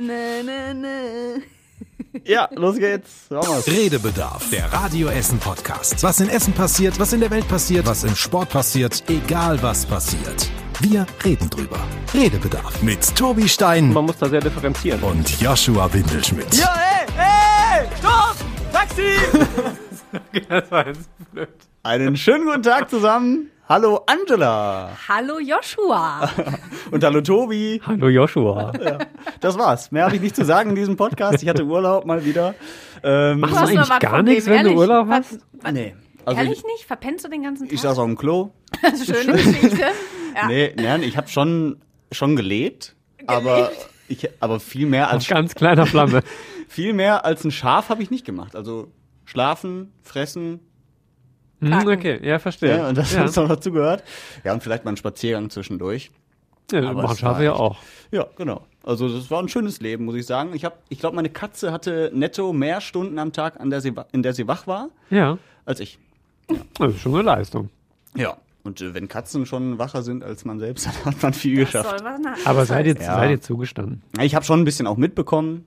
Ne, ne, ne. Ja, los geht's. Redebedarf, der Radio Essen Podcast. Was in Essen passiert, was in der Welt passiert, was im Sport passiert, egal was passiert. Wir reden drüber. Redebedarf mit Tobi Stein Man muss da sehr differenzieren. und Joshua Windelschmidt. Ja, ey, ey, stopp! Taxi! Das war jetzt blöd. Einen schönen guten Tag zusammen. Hallo Angela. Hallo Joshua. Und hallo Tobi. Hallo Joshua. Das war's. Mehr habe ich nicht zu sagen in diesem Podcast. Ich hatte Urlaub mal wieder. Ähm, Machst du eigentlich was gar nichts, wenn du ehrlich? Urlaub Was- hast? was- nee. Also Ehrlich ich, nicht? Verpennst du den ganzen Tag? ich saß auf dem Klo. Schöne Geschichte. Ja. Nee, nein, ich habe schon, schon gelebt. Aber, ich, aber viel mehr als Auf ganz kleiner Flamme. viel mehr als ein Schaf habe ich nicht gemacht. Also schlafen, fressen, Kacken. okay, ja, verstehe. ja, und das ja. ist noch dazu gehört. Ja, und vielleicht mal einen Spaziergang zwischendurch. ja, aber machen Schafe ja auch. Ja, genau. Also das war ein schönes Leben, muss ich sagen. Ich habe, ich glaube, meine Katze hatte netto mehr Stunden am Tag, an der sie, in der sie wach war, Ja, als ich. das ist schon eine Leistung. Ja. Und äh, wenn Katzen schon wacher sind als man selbst, dann hat man viel Das geschafft. Aber das seid ihr, Ja. seid ihr zugestanden? Ich habe schon ein bisschen auch mitbekommen,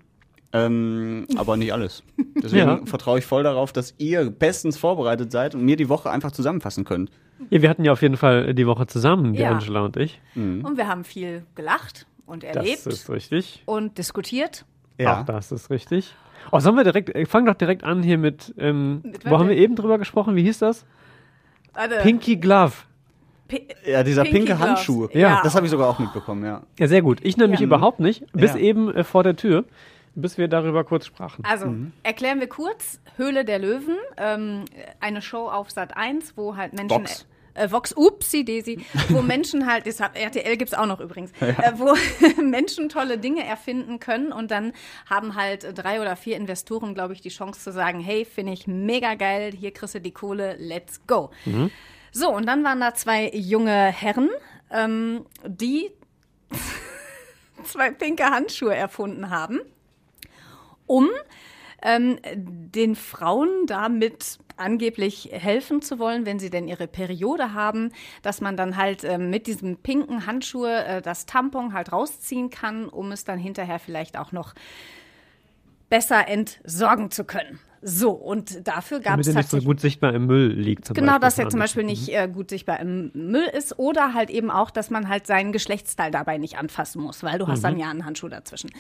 ähm, aber nicht alles. Deswegen Ja. vertraue ich voll darauf, dass ihr bestens vorbereitet seid und mir die Woche einfach zusammenfassen könnt. Ja, wir hatten ja auf jeden Fall die Woche zusammen, die Ja. Angela und ich. Und wir haben viel gelacht und Das erlebt ist richtig. und diskutiert. Auch das ist richtig. Oh, sollen wir direkt, äh, fang doch direkt an hier mit, ähm, Mit wo haben wir eben drüber gesprochen? Wie hieß das? Warte. Pinky Glove. Pi- Ja, dieser Pinky pinke Gloves. Handschuh. Ja. Das habe ich sogar auch mitbekommen, ja. Ja, sehr gut. Ich nämlich Ja. überhaupt nicht, bis Ja. eben äh, vor der Tür, bis wir darüber kurz sprachen. Also, Mhm. erklären wir kurz. Höhle der Löwen, ähm, eine Show auf Sat 1, wo halt Menschen. Vox. Äh, Vox, upsi Daisy, wo Menschen halt, das hat, RTL gibt's auch noch übrigens, äh, wo Menschen tolle Dinge erfinden können und dann haben halt drei oder vier Investoren, glaube ich, die Chance zu sagen, hey, finde ich mega geil, hier kriegst du die Kohle, let's go. So, und dann waren da zwei junge Herren, ähm, die zwei pinke Handschuhe erfunden haben um ähm, den Frauen damit angeblich helfen zu wollen, wenn sie denn ihre Periode haben, dass man dann halt ähm, mit diesem pinken Handschuhe äh, das Tampon halt rausziehen kann, um es dann hinterher vielleicht auch noch besser entsorgen zu können. So, und dafür gab Damit es er nicht so gut sichtbar im Müll liegt. Zum Genau, Beispiel dass er zum. Beispiel nicht äh, gut sichtbar im Müll ist oder halt eben auch, dass man halt seinen Geschlechtsteil dabei nicht anfassen muss, weil du hast dann ja einen Handschuh dazwischen.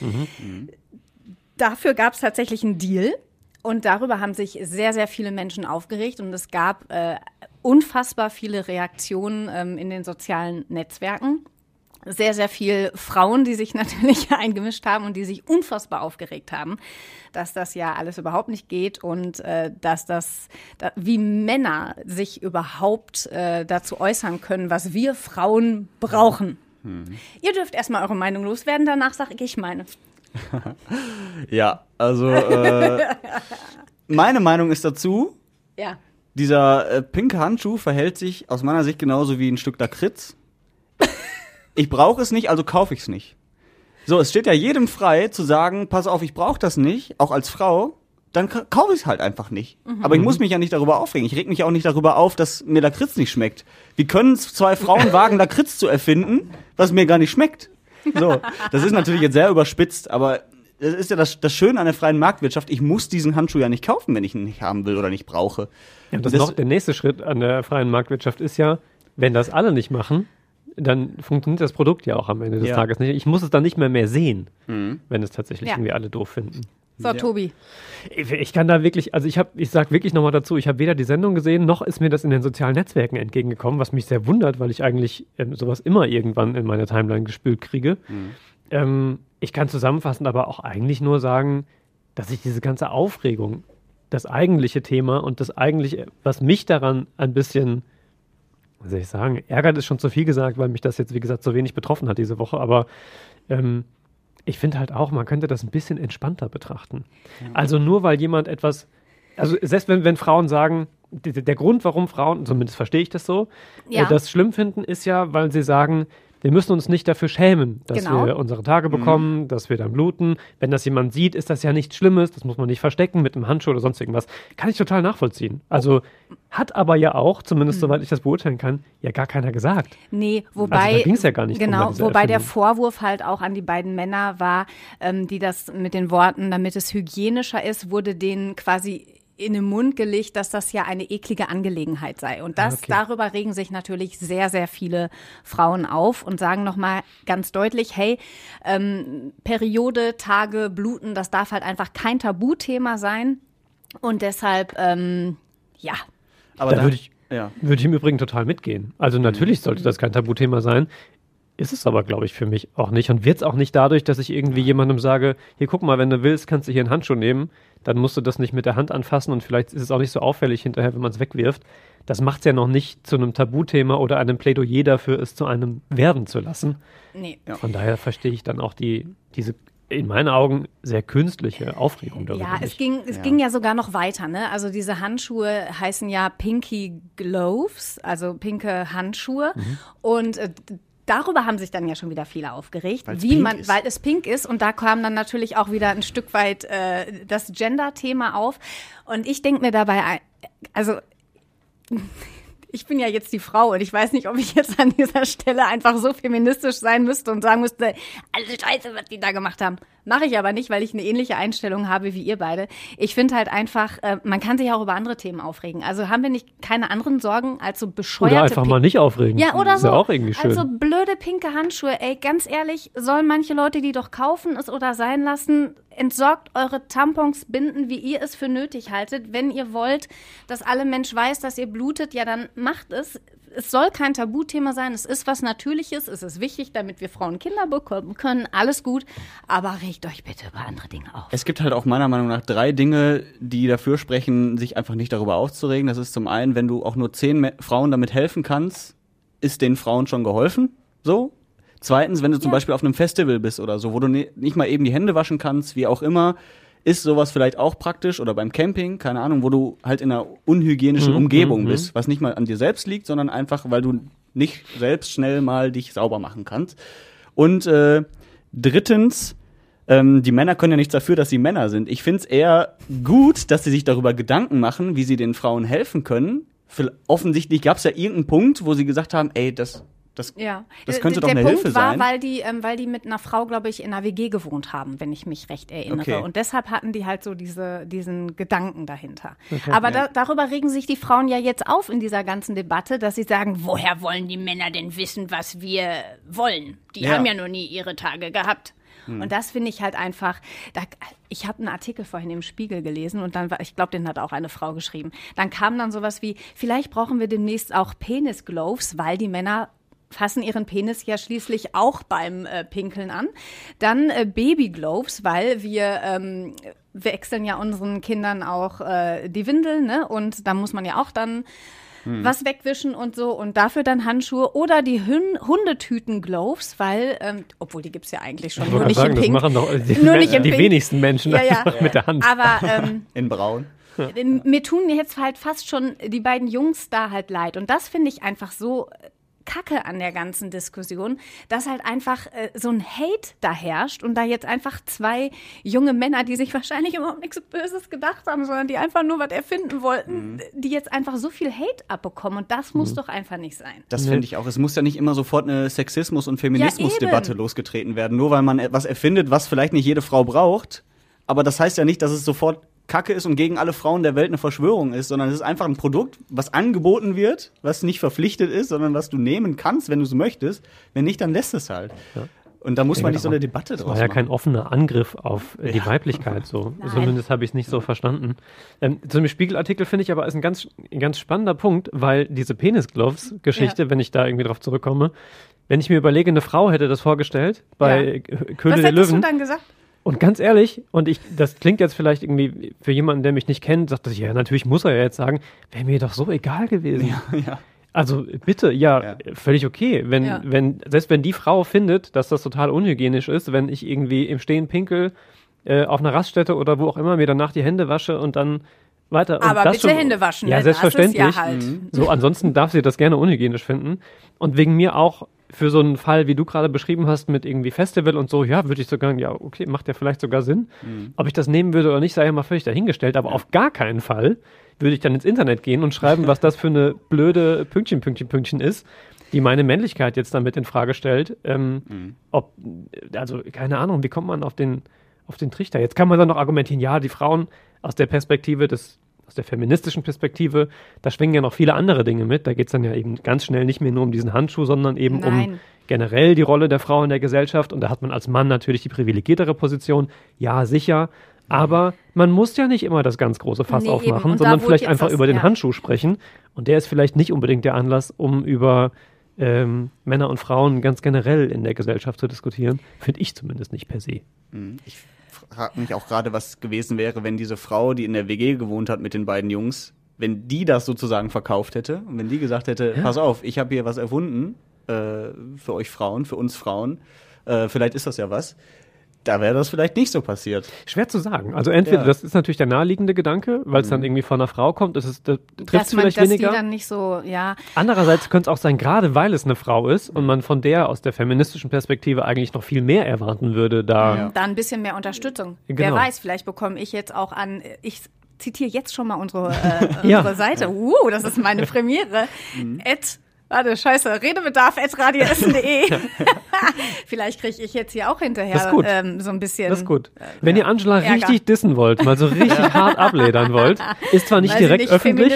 Dafür gab es tatsächlich einen Deal und darüber haben sich sehr, sehr viele Menschen aufgeregt und es gab äh, unfassbar viele Reaktionen ähm, in den sozialen Netzwerken. Sehr, sehr viel Frauen, die sich natürlich eingemischt haben und die sich unfassbar aufgeregt haben, dass das ja alles überhaupt nicht geht und äh, dass das, da, wie Männer sich überhaupt äh, dazu äußern können, was wir Frauen brauchen. Ihr dürft erstmal eure Meinung loswerden, danach sage ich meine. Ja, also äh, meine Meinung ist dazu, Ja. dieser äh, pinke Handschuh verhält sich aus meiner Sicht genauso wie ein Stück Lakritz. Ich brauche es nicht, also kaufe ich es nicht. So, es steht ja jedem frei zu sagen, pass auf, ich brauche das nicht, auch als Frau, dann ka- kaufe ich es halt einfach nicht. Aber ich muss mich ja nicht darüber aufregen. Ich reg mich auch nicht darüber auf, dass mir Lakritz nicht schmeckt. Wie können zwei Frauen wagen, Lakritz zu erfinden, was mir gar nicht schmeckt? So, das ist natürlich jetzt sehr überspitzt, aber das ist ja das, das Schöne an der freien Marktwirtschaft. Ich muss diesen Handschuh ja nicht kaufen, wenn ich ihn nicht haben will oder nicht brauche. Ja, das Das- noch, der nächste Schritt an der freien Marktwirtschaft ist ja, wenn das alle nicht machen, dann funktioniert das Produkt ja auch am Ende des Ja. Tages nicht. Ich muss es dann nicht mehr mehr sehen, wenn es tatsächlich Ja. irgendwie alle doof finden. So, Tobi. Ich, ich kann da wirklich, also ich habe, ich sag wirklich nochmal dazu, ich habe weder die Sendung gesehen, noch ist mir das in den sozialen Netzwerken entgegengekommen, was mich sehr wundert, weil ich eigentlich ähm, sowas immer irgendwann in meine Timeline gespült kriege. Ähm, ich kann zusammenfassend aber auch eigentlich nur sagen, dass ich diese ganze Aufregung, das eigentliche Thema und das eigentliche, was mich daran ein bisschen, was soll ich sagen, ärgert ist schon zu viel gesagt, weil mich das jetzt, wie gesagt, so wenig betroffen hat diese Woche, aber ähm, ich finde halt auch, man könnte das ein bisschen entspannter betrachten. Also nur weil jemand etwas, also selbst wenn, wenn Frauen sagen, der, der Grund, warum Frauen, zumindest verstehe ich das so, Ja. äh, das schlimm finden, ist ja, weil sie sagen, wir müssen uns nicht dafür schämen, dass Genau. wir unsere Tage bekommen, dass wir dann bluten. Wenn das jemand sieht, ist das ja nichts Schlimmes. Das muss man nicht verstecken mit einem Handschuh oder sonst irgendwas. Kann ich total nachvollziehen. Also hat aber ja auch, zumindest soweit ich das beurteilen kann, ja gar keiner gesagt. Nee, Also wobei. da ging's ja gar nicht Genau, dieser wobei der Erfindung. Vorwurf halt auch an die beiden Männer war, ähm, die das mit den Worten, damit es hygienischer ist, wurde denen quasi in den Mund gelegt, dass das ja eine eklige Angelegenheit sei. Und das, okay. darüber regen sich natürlich sehr, sehr viele Frauen auf und sagen nochmal ganz deutlich, hey, ähm, Periode, Tage, Bluten, das darf halt einfach kein Tabuthema sein. Und deshalb, ähm, ja, Aber Da würde ich, ja. würde ich im Übrigen total mitgehen. Also natürlich sollte das kein Tabuthema sein. Ist es aber, glaube ich, für mich auch nicht. Und wird es auch nicht dadurch, dass ich irgendwie jemandem sage, hier guck mal, wenn du willst, kannst du hier einen Handschuh nehmen. Dann musst du das nicht mit der Hand anfassen und vielleicht ist es auch nicht so auffällig hinterher, wenn man es wegwirft. Das macht es ja noch nicht zu einem Tabuthema oder einem Plädoyer dafür, es zu einem werden zu lassen. nee. Von daher verstehe ich dann auch die, diese in meinen Augen sehr künstliche Aufregung darüber. Ja, es ging, es Ja. ging ja sogar noch weiter, ne? Also diese Handschuhe heißen ja Pinky Gloves, also pinke Handschuhe. Mhm. Und äh, darüber haben sich dann ja schon wieder viele aufgeregt, Weil's wie man, ist. weil es pink ist. Und da kam dann natürlich auch wieder ein Stück weit äh, das Gender-Thema auf. Und ich denke mir dabei, ein- also ich bin ja jetzt die Frau und ich weiß nicht, ob ich jetzt an dieser Stelle einfach so feministisch sein müsste und sagen müsste, alles scheiße, was die da gemacht haben. Mache ich aber nicht, weil ich eine ähnliche Einstellung habe wie ihr beide. Ich finde halt einfach, äh, man kann sich auch über andere Themen aufregen. Also haben wir nicht keine anderen Sorgen als so bescheuerte Oder einfach mal nicht aufregen. ja, oder ist so. ja auch irgendwie schön. Also blöde pinke Handschuhe, ey, ganz ehrlich, sollen manche Leute die doch kaufen, es oder sein lassen? Entsorgt eure Tampons, Binden, wie ihr es für nötig haltet. Wenn ihr wollt, dass alle Mensch weiß, dass ihr blutet, ja, dann macht es. Es soll kein Tabuthema sein. Es ist was Natürliches. Es ist wichtig, damit wir Frauen Kinder bekommen können. Alles gut. Aber regt euch bitte über andere Dinge auf. Es gibt halt auch meiner Meinung nach drei Dinge, die dafür sprechen, sich einfach nicht darüber aufzuregen. Das ist zum einen, wenn du auch nur zehn Frauen damit helfen kannst, ist den Frauen schon geholfen. So. Zweitens, wenn du zum Ja. Beispiel auf einem Festival bist oder so, wo du ni- nicht mal eben die Hände waschen kannst, wie auch immer, ist sowas vielleicht auch praktisch oder beim Camping, keine Ahnung, wo du halt in einer unhygienischen Mhm, Umgebung mhm, bist, was nicht mal an dir selbst liegt, sondern einfach, weil du nicht selbst schnell mal dich sauber machen kannst. Und äh, drittens, ähm, die Männer können ja nichts dafür, dass sie Männer sind. Ich finde es eher gut, dass sie sich darüber Gedanken machen, wie sie den Frauen helfen können. Für, offensichtlich gab es ja irgendeinen Punkt, wo sie gesagt haben, ey, das, das, Ja, das Äh, könnte doch der eine Punkt Hilfe war, sein. weil die, ähm, weil die mit einer Frau, glaube ich, in einer WG gewohnt haben, wenn ich mich recht erinnere. Okay. Und deshalb hatten die halt so diese, diesen Gedanken dahinter. Aber da, darüber regen sich die Frauen ja jetzt auf in dieser ganzen Debatte, dass sie sagen, woher wollen die Männer denn wissen, was wir wollen? Die Ja. haben ja noch nie ihre Tage gehabt. Und das finde ich halt einfach, da, ich habe einen Artikel vorhin im Spiegel gelesen und dann war, ich glaube, den hat auch eine Frau geschrieben. Dann kam dann sowas wie, vielleicht brauchen wir demnächst auch Penis-Gloves, weil die Männer fassen ihren Penis ja schließlich auch beim äh, Pinkeln an. Dann äh, Baby-Gloves, weil wir ähm, wechseln ja unseren Kindern auch äh, die Windeln, ne? Und da muss man ja auch dann was wegwischen und so und dafür dann Handschuhe oder die Hün Hundetüten-Gloves, weil, ähm, obwohl die gibt's ja eigentlich schon, nur nicht sagen, in das Pink. machen doch die, Nur nicht in die Pink. wenigsten Menschen Ja, ja. einfach mit der Hand. Aber ähm, in Braun. mir tun jetzt halt fast schon die beiden Jungs da halt leid. Und das finde ich einfach so äh, kacke an der ganzen Diskussion, dass halt einfach äh, so ein Hate da herrscht und da jetzt einfach zwei junge Männer, die sich wahrscheinlich überhaupt nichts Böses gedacht haben, sondern die einfach nur was erfinden wollten, die jetzt einfach so viel Hate abbekommen. Und das muss doch einfach nicht sein. Das Nee. finde ich auch. Es muss ja nicht immer sofort eine Sexismus- und Feminismusdebatte eben. losgetreten werden, nur weil man etwas erfindet, was vielleicht nicht jede Frau braucht. Aber das heißt ja nicht, dass es sofort Kacke ist und gegen alle Frauen der Welt eine Verschwörung ist, sondern es ist einfach ein Produkt, was angeboten wird, was nicht verpflichtet ist, sondern was du nehmen kannst, wenn du es möchtest. Wenn nicht, dann lässt es halt. Und da muss man nicht so eine Debatte Das draus war ja machen. kein offener Angriff auf äh, die Weiblichkeit, so. Nein. Zumindest habe ich es nicht so verstanden. Ähm, zu dem Spiegelartikel finde ich aber ist ein ganz, ein ganz spannender Punkt, weil diese Penis-Gloves-Geschichte, wenn ich da irgendwie drauf zurückkomme, wenn ich mir überlege, eine Frau hätte das vorgestellt bei Ja. äh, Köhle Was der hättest du Löwen. dann gesagt? Und ganz ehrlich, und ich, das klingt jetzt vielleicht irgendwie für jemanden, der mich nicht kennt, sagt das, ja, natürlich muss er ja jetzt sagen, wäre mir doch so egal gewesen. ja. Also bitte, ja, Ja. völlig okay. Wenn, Ja. wenn, selbst wenn die Frau findet, dass das total unhygienisch ist, wenn ich irgendwie im Stehen pinkel, äh, auf einer Raststätte oder wo auch immer, mir danach die Hände wasche und dann weiter. und Aber das bitte schon- Hände waschen. Ja, ne? selbstverständlich. Das ist ja halt. So, ansonsten darf sie das gerne unhygienisch finden. Und wegen mir auch für so einen Fall, wie du gerade beschrieben hast, mit irgendwie Festival und so, ja, würde ich sogar, ja, okay, macht ja vielleicht sogar Sinn. Mhm. Ob ich das nehmen würde oder nicht, sei ja mal völlig dahingestellt, aber auf gar keinen Fall würde ich dann ins Internet gehen und schreiben, was das für eine blöde Pünktchen, Pünktchen, Pünktchen ist, die meine Männlichkeit jetzt damit in Frage stellt. Ähm, Mhm. Ob, also, keine Ahnung, wie kommt man auf den, auf den Trichter? Jetzt kann man dann noch argumentieren, ja, die Frauen aus der Perspektive des aus der feministischen Perspektive, da schwingen ja noch viele andere Dinge mit. Da geht es dann ja eben ganz schnell nicht mehr nur um diesen Handschuh, sondern eben um Nein. generell die Rolle der Frau in der Gesellschaft. Und da hat man als Mann natürlich die privilegiertere Position. Ja, sicher. Aber man muss ja nicht immer das ganz große Fass Nee, aufmachen, sondern vielleicht einfach das- über den ja. Handschuh sprechen. Und der ist vielleicht nicht unbedingt der Anlass, um über ähm, Männer und Frauen ganz generell in der Gesellschaft zu diskutieren. Finde ich zumindest nicht per se. Ich frage mich auch gerade, was gewesen wäre, wenn diese Frau, die in der WG gewohnt hat mit den beiden Jungs, wenn die das sozusagen verkauft hätte und wenn die gesagt hätte, pass auf, ich habe hier was erfunden äh, für euch Frauen, für uns Frauen, äh, vielleicht ist das ja was, da wäre das vielleicht nicht so passiert. Schwer zu sagen. Also entweder, Ja. das ist natürlich der naheliegende Gedanke, weil es dann irgendwie von einer Frau kommt, ist es, das trifft dass es man, vielleicht dass weniger. die dann nicht so, ja, Andererseits könnte es auch sein, gerade weil es eine Frau ist und man von der aus der feministischen Perspektive eigentlich noch viel mehr erwarten würde, da. Ja. da ein bisschen mehr Unterstützung. Wer Genau. weiß, vielleicht bekomme ich jetzt auch an, ich zitiere jetzt schon mal unsere, äh, Ja. unsere Seite. Uh, das ist meine Premiere. At, warte, scheiße, Redebedarf at radioessen.de. vielleicht kriege ich jetzt hier auch hinterher Das ist gut. Ähm, so ein bisschen. Das ist gut. Wenn ihr Angela Ärger. richtig dissen wollt, mal so richtig hart abledern wollt, ist zwar nicht Weil direkt nicht öffentlich,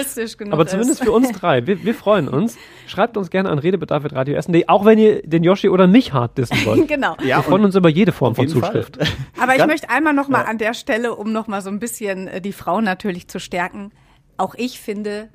aber zumindest ist. für uns drei. Wir, wir freuen uns. Schreibt uns gerne an redebedarf.radioessen.de, auch wenn ihr den Yoshi oder mich hart dissen wollt. Genau. Ja, Wir freuen uns über jede Form von jeden Fall. Zuschrift. Aber ich Ganz- möchte einmal noch mal an der Stelle, um noch mal so ein bisschen äh, die Frauen natürlich zu stärken. Auch ich finde,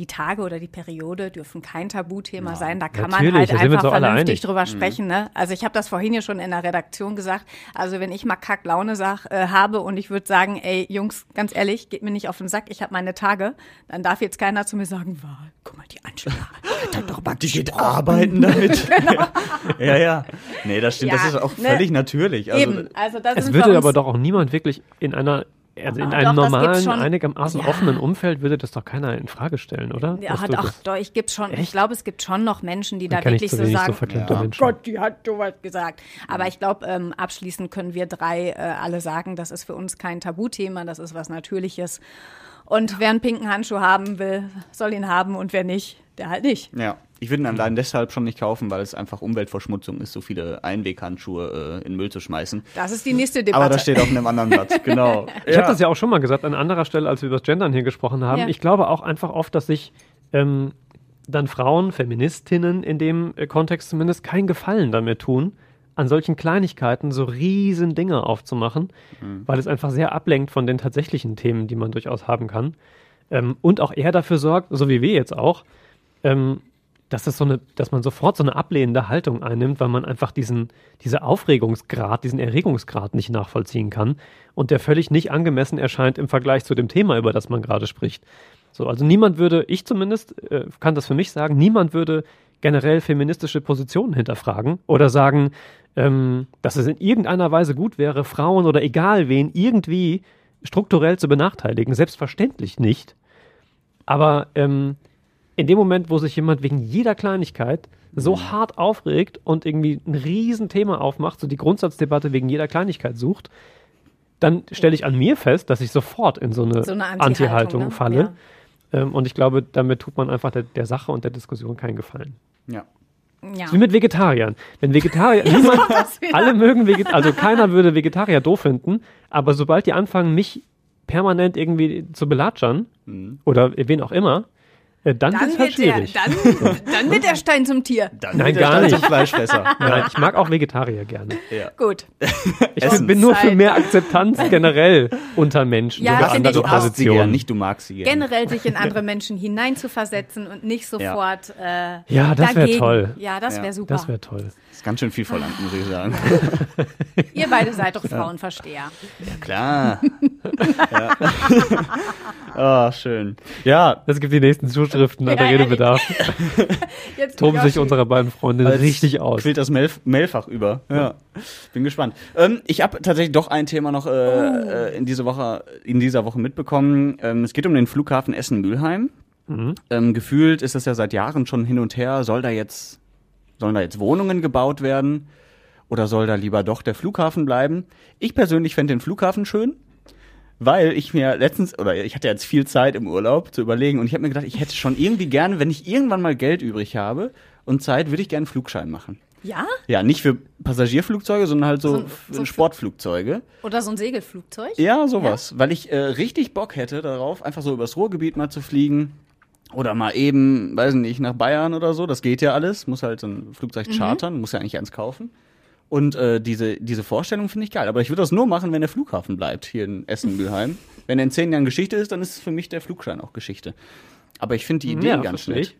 die Tage oder die Periode dürfen kein Tabuthema sein. Da kann man halt einfach vernünftig drüber sprechen. Ne? Also ich habe das vorhin ja schon in der Redaktion gesagt. Also wenn ich mal Kacklaune sag, äh, habe und ich würde sagen, ey Jungs, ganz ehrlich, geht mir nicht auf den Sack, ich habe meine Tage, dann darf jetzt keiner zu mir sagen, wow, guck mal, die Angela, die Die geht arbeiten damit. ja, ja. Nee, das stimmt. Ja, das ist auch ne? völlig natürlich. Also, Eben, also das Es würde aber doch auch niemand wirklich in einer also in Ah, einem doch, normalen, schon. einigermaßen Ja. offenen Umfeld würde das doch keiner in Frage stellen, oder? Ja, hat auch, doch, ich gibt's schon. Ich Echt? glaube, es gibt schon noch Menschen, die da kenn ich wirklich so so sagen, verklemmte oh Menschen. Gott, die hat sowas gesagt. Aber ich glaube, ähm, abschließend können wir drei äh, alle sagen, das ist für uns kein Tabuthema, das ist was Natürliches. Und wer einen pinken Handschuh haben will, soll ihn haben und wer nicht, der halt nicht. Ja, ich würde ihn allein deshalb schon nicht kaufen, weil es einfach Umweltverschmutzung ist, so viele Einweghandschuhe äh, in Müll zu schmeißen. Das ist die nächste Debatte. Aber das steht auf einem anderen Blatt, genau. Ich habe das ja auch schon mal gesagt, an anderer Stelle, als wir über das Gendern hier gesprochen haben. Ja. Ich glaube auch einfach oft, dass sich ähm, dann Frauen, Feministinnen in dem äh, Kontext zumindest, keinen Gefallen damit tun, an solchen Kleinigkeiten so riesen Dinge aufzumachen, weil es einfach sehr ablenkt von den tatsächlichen Themen, die man durchaus haben kann. Ähm, und auch eher dafür sorgt, so wie wir jetzt auch, ähm, dass, das so eine, dass man sofort so eine ablehnende Haltung einnimmt, weil man einfach diesen, diese Aufregungsgrad, diesen Erregungsgrad nicht nachvollziehen kann und der völlig nicht angemessen erscheint im Vergleich zu dem Thema, über das man gerade spricht. So, also niemand würde, ich zumindest äh, kann das für mich sagen, niemand würde generell feministische Positionen hinterfragen oder sagen, ähm, dass es in irgendeiner Weise gut wäre, Frauen oder egal wen irgendwie strukturell zu benachteiligen. Selbstverständlich nicht. Aber ähm, in dem Moment, wo sich jemand wegen jeder Kleinigkeit so Mhm. hart aufregt und irgendwie ein Riesenthema aufmacht, so die Grundsatzdebatte wegen jeder Kleinigkeit sucht, dann stelle ich an mir fest, dass ich sofort in so eine, So eine Anti-Haltung, Anti-Haltung ne? falle. Ähm, und ich glaube, damit tut man einfach der, der Sache und der Diskussion keinen Gefallen. Ja. ja. Wie mit Vegetariern. Wenn Vegetarier, niemand, alle mögen Vegetarier, also keiner würde Vegetarier doof finden, aber sobald die anfangen, mich permanent irgendwie zu belatschern, oder wen auch immer, äh, dann, Dann ist halt wird, der, schwierig. dann, dann wird der Stein zum Tier. Dann Nein, wird der gar Stein nicht. zum Fleischfresser. Nein, ich mag auch Vegetarier gerne. Ja. Gut. Ich Essen. bin nur für mehr Akzeptanz generell unter Menschen, Ja, finde andere sie gern, Positionen. nicht du magst sie gern. Generell sich in andere Menschen hineinzuversetzen und nicht sofort äh, Ja, das wär dagegen. toll. Ja, das Ja. wäre super. Das wäre toll. Das ist ganz schön viel verlangt, muss ich sagen. Ihr beide seid doch Frauenversteher. Klar. ja. oh, schön. Ja, Das gibt die nächsten Zuschriften an der Ja, Redebedarf. Jetzt Toben sich Yoshi. unserer beiden Freundinnen richtig aus. Quillt das Mail Mailfach über. Ja. Bin gespannt. Ähm, ich habe tatsächlich doch ein Thema noch äh, Oh. äh, in, diese Woche, in dieser Woche mitbekommen. Ähm, es geht um den Flughafen Essen-Mülheim. Mhm. Ähm, gefühlt ist das ja seit Jahren schon hin und her. Soll da jetzt Sollen da jetzt Wohnungen gebaut werden? Oder soll da lieber doch der Flughafen bleiben? Ich persönlich fände den Flughafen schön, weil ich mir letztens, oder ich hatte jetzt viel Zeit im Urlaub zu überlegen und ich habe mir gedacht, ich hätte schon irgendwie gerne, wenn ich irgendwann mal Geld übrig habe und Zeit, würde ich gerne einen Flugschein machen. Ja? Ja, nicht für Passagierflugzeuge, sondern halt so, So so Sportflugzeuge. Oder so ein Segelflugzeug? Ja, sowas. Weil ich äh, richtig Bock hätte darauf, einfach so übers Ruhrgebiet mal zu fliegen. Oder mal eben, weiß nicht, nach Bayern oder so. Das geht ja alles. Muss halt so ein Flugzeug Mhm. chartern, muss ja eigentlich eins kaufen. Und äh, diese, diese Vorstellung finde ich geil. Aber ich würde das nur machen, wenn der Flughafen bleibt, hier in Essen-Mülheim. wenn er in zehn Jahren Geschichte ist, dann ist für mich der Flugschein auch Geschichte. Aber ich finde die Idee Ja, ganz nett.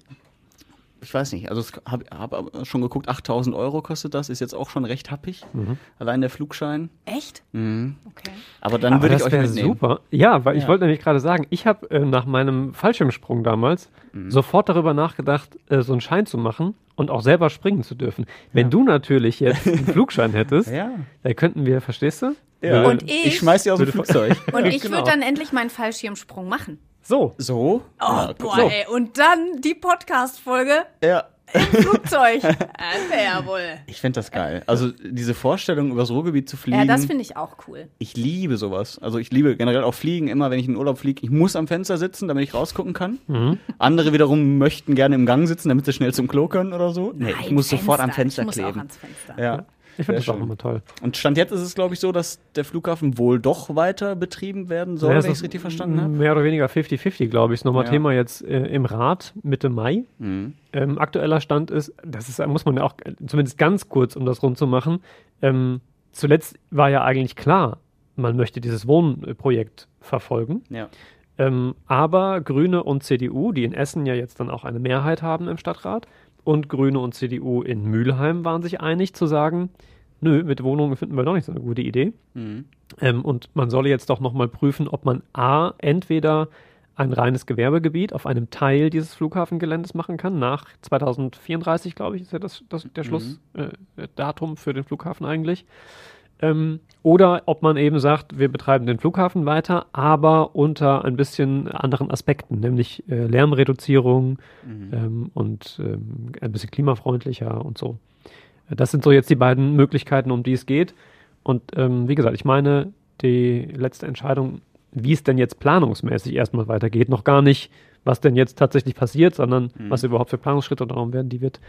Ich weiß nicht, also ich habe hab aber schon geguckt, 8000 Euro kostet das, ist jetzt auch schon recht happig. Mhm. Allein der Flugschein. Echt? Mhm. Okay. Aber dann Aber würde ich das euch wäre mitnehmen. super. Ja, weil ich Ja. wollte nämlich gerade sagen, ich habe äh, nach meinem Fallschirmsprung damals Mhm. sofort darüber nachgedacht, äh, so einen Schein zu machen und auch selber springen zu dürfen. Wenn du natürlich jetzt einen Flugschein hättest, Ja. dann könnten wir, verstehst du? Ja. Und ich- ich schmeiß die aus dem Flugzeug. Und ich Genau. würde dann endlich meinen Fallschirmsprung machen. So. So? Oh, ja, boah, so. ey. Und dann die Podcast-Folge ja. im Flugzeug. das wäre ja wohl. Ich fände das geil. Also diese Vorstellung, übers Ruhrgebiet zu fliegen. Ja, das finde ich auch cool. ich liebe sowas. Also ich liebe generell auch Fliegen. Immer wenn ich in den Urlaub fliege, ich muss am Fenster sitzen, damit ich rausgucken kann. Mhm. Andere wiederum möchten gerne im Gang sitzen, damit sie schnell zum Klo können oder so. Nee, ich Nein, muss sofort am Fenster. Fenster ich muss kleben. Auch ans Fenster. Ja. Ich finde das Sehr auch schön. immer toll. Und Stand jetzt ist es, glaube ich, so, dass der Flughafen wohl doch weiter betrieben werden soll, Ja, wenn ich es richtig verstanden habe. Mehr oder weniger 50-50, glaube ich. Ist nochmal Ja. Thema jetzt äh, im Rat Mitte Mai. Mhm. Ähm, aktueller Stand ist, das ist, muss man ja auch äh, zumindest ganz kurz, um das rund zu machen. Ähm, zuletzt war ja eigentlich klar, man möchte dieses Wohnprojekt verfolgen. Ja. Ähm, aber Grüne und CDU, die in Essen ja jetzt dann auch eine Mehrheit haben im Stadtrat, und Grüne und CDU in Mülheim waren sich einig zu sagen, nö, mit Wohnungen finden wir doch nicht so eine gute Idee. Mhm. Ähm, und man solle jetzt doch nochmal prüfen, ob man A, entweder ein reines Gewerbegebiet auf einem Teil dieses Flughafengeländes machen kann. Nach 2034, glaube ich, ist ja das, das, der Schlussdatum äh, Datum für den Flughafen eigentlich. Ähm, oder ob man eben sagt, wir betreiben den Flughafen weiter, aber unter ein bisschen anderen Aspekten, nämlich äh, Lärmreduzierung ähm, und ähm, ein bisschen klimafreundlicher und so. Das sind so jetzt die beiden Möglichkeiten, um die es geht. Und ähm, wie gesagt, ich meine, die letzte Entscheidung, wie es denn jetzt planungsmäßig erstmal weitergeht, noch gar nicht, was denn jetzt tatsächlich passiert, sondern was überhaupt für Planungsschritte darum werden, die wird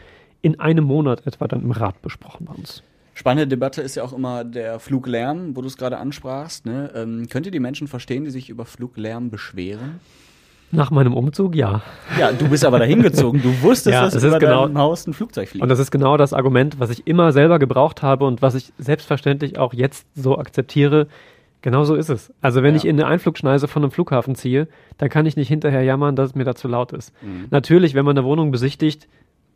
in einem Monat etwa dann im Rat besprochen bei uns. Spannende Debatte ist ja auch immer der Fluglärm, wo du es gerade ansprachst. Ne? Ähm, könnt ihr die Menschen verstehen, die sich über Fluglärm beschweren? Nach meinem Umzug, ja. Ja, du bist aber dahin gezogen. Du wusstest, Ja, dass das über ist genau- deinem Haus ein Flugzeug fliegt. Und das ist genau das Argument, was ich immer selber gebraucht habe und was ich selbstverständlich auch jetzt so akzeptiere. Genau so ist es. Also wenn Ja. ich in eine Einflugschneise von einem Flughafen ziehe, dann kann ich nicht hinterher jammern, dass es mir da zu laut ist. Mhm. Natürlich, wenn man eine Wohnung besichtigt,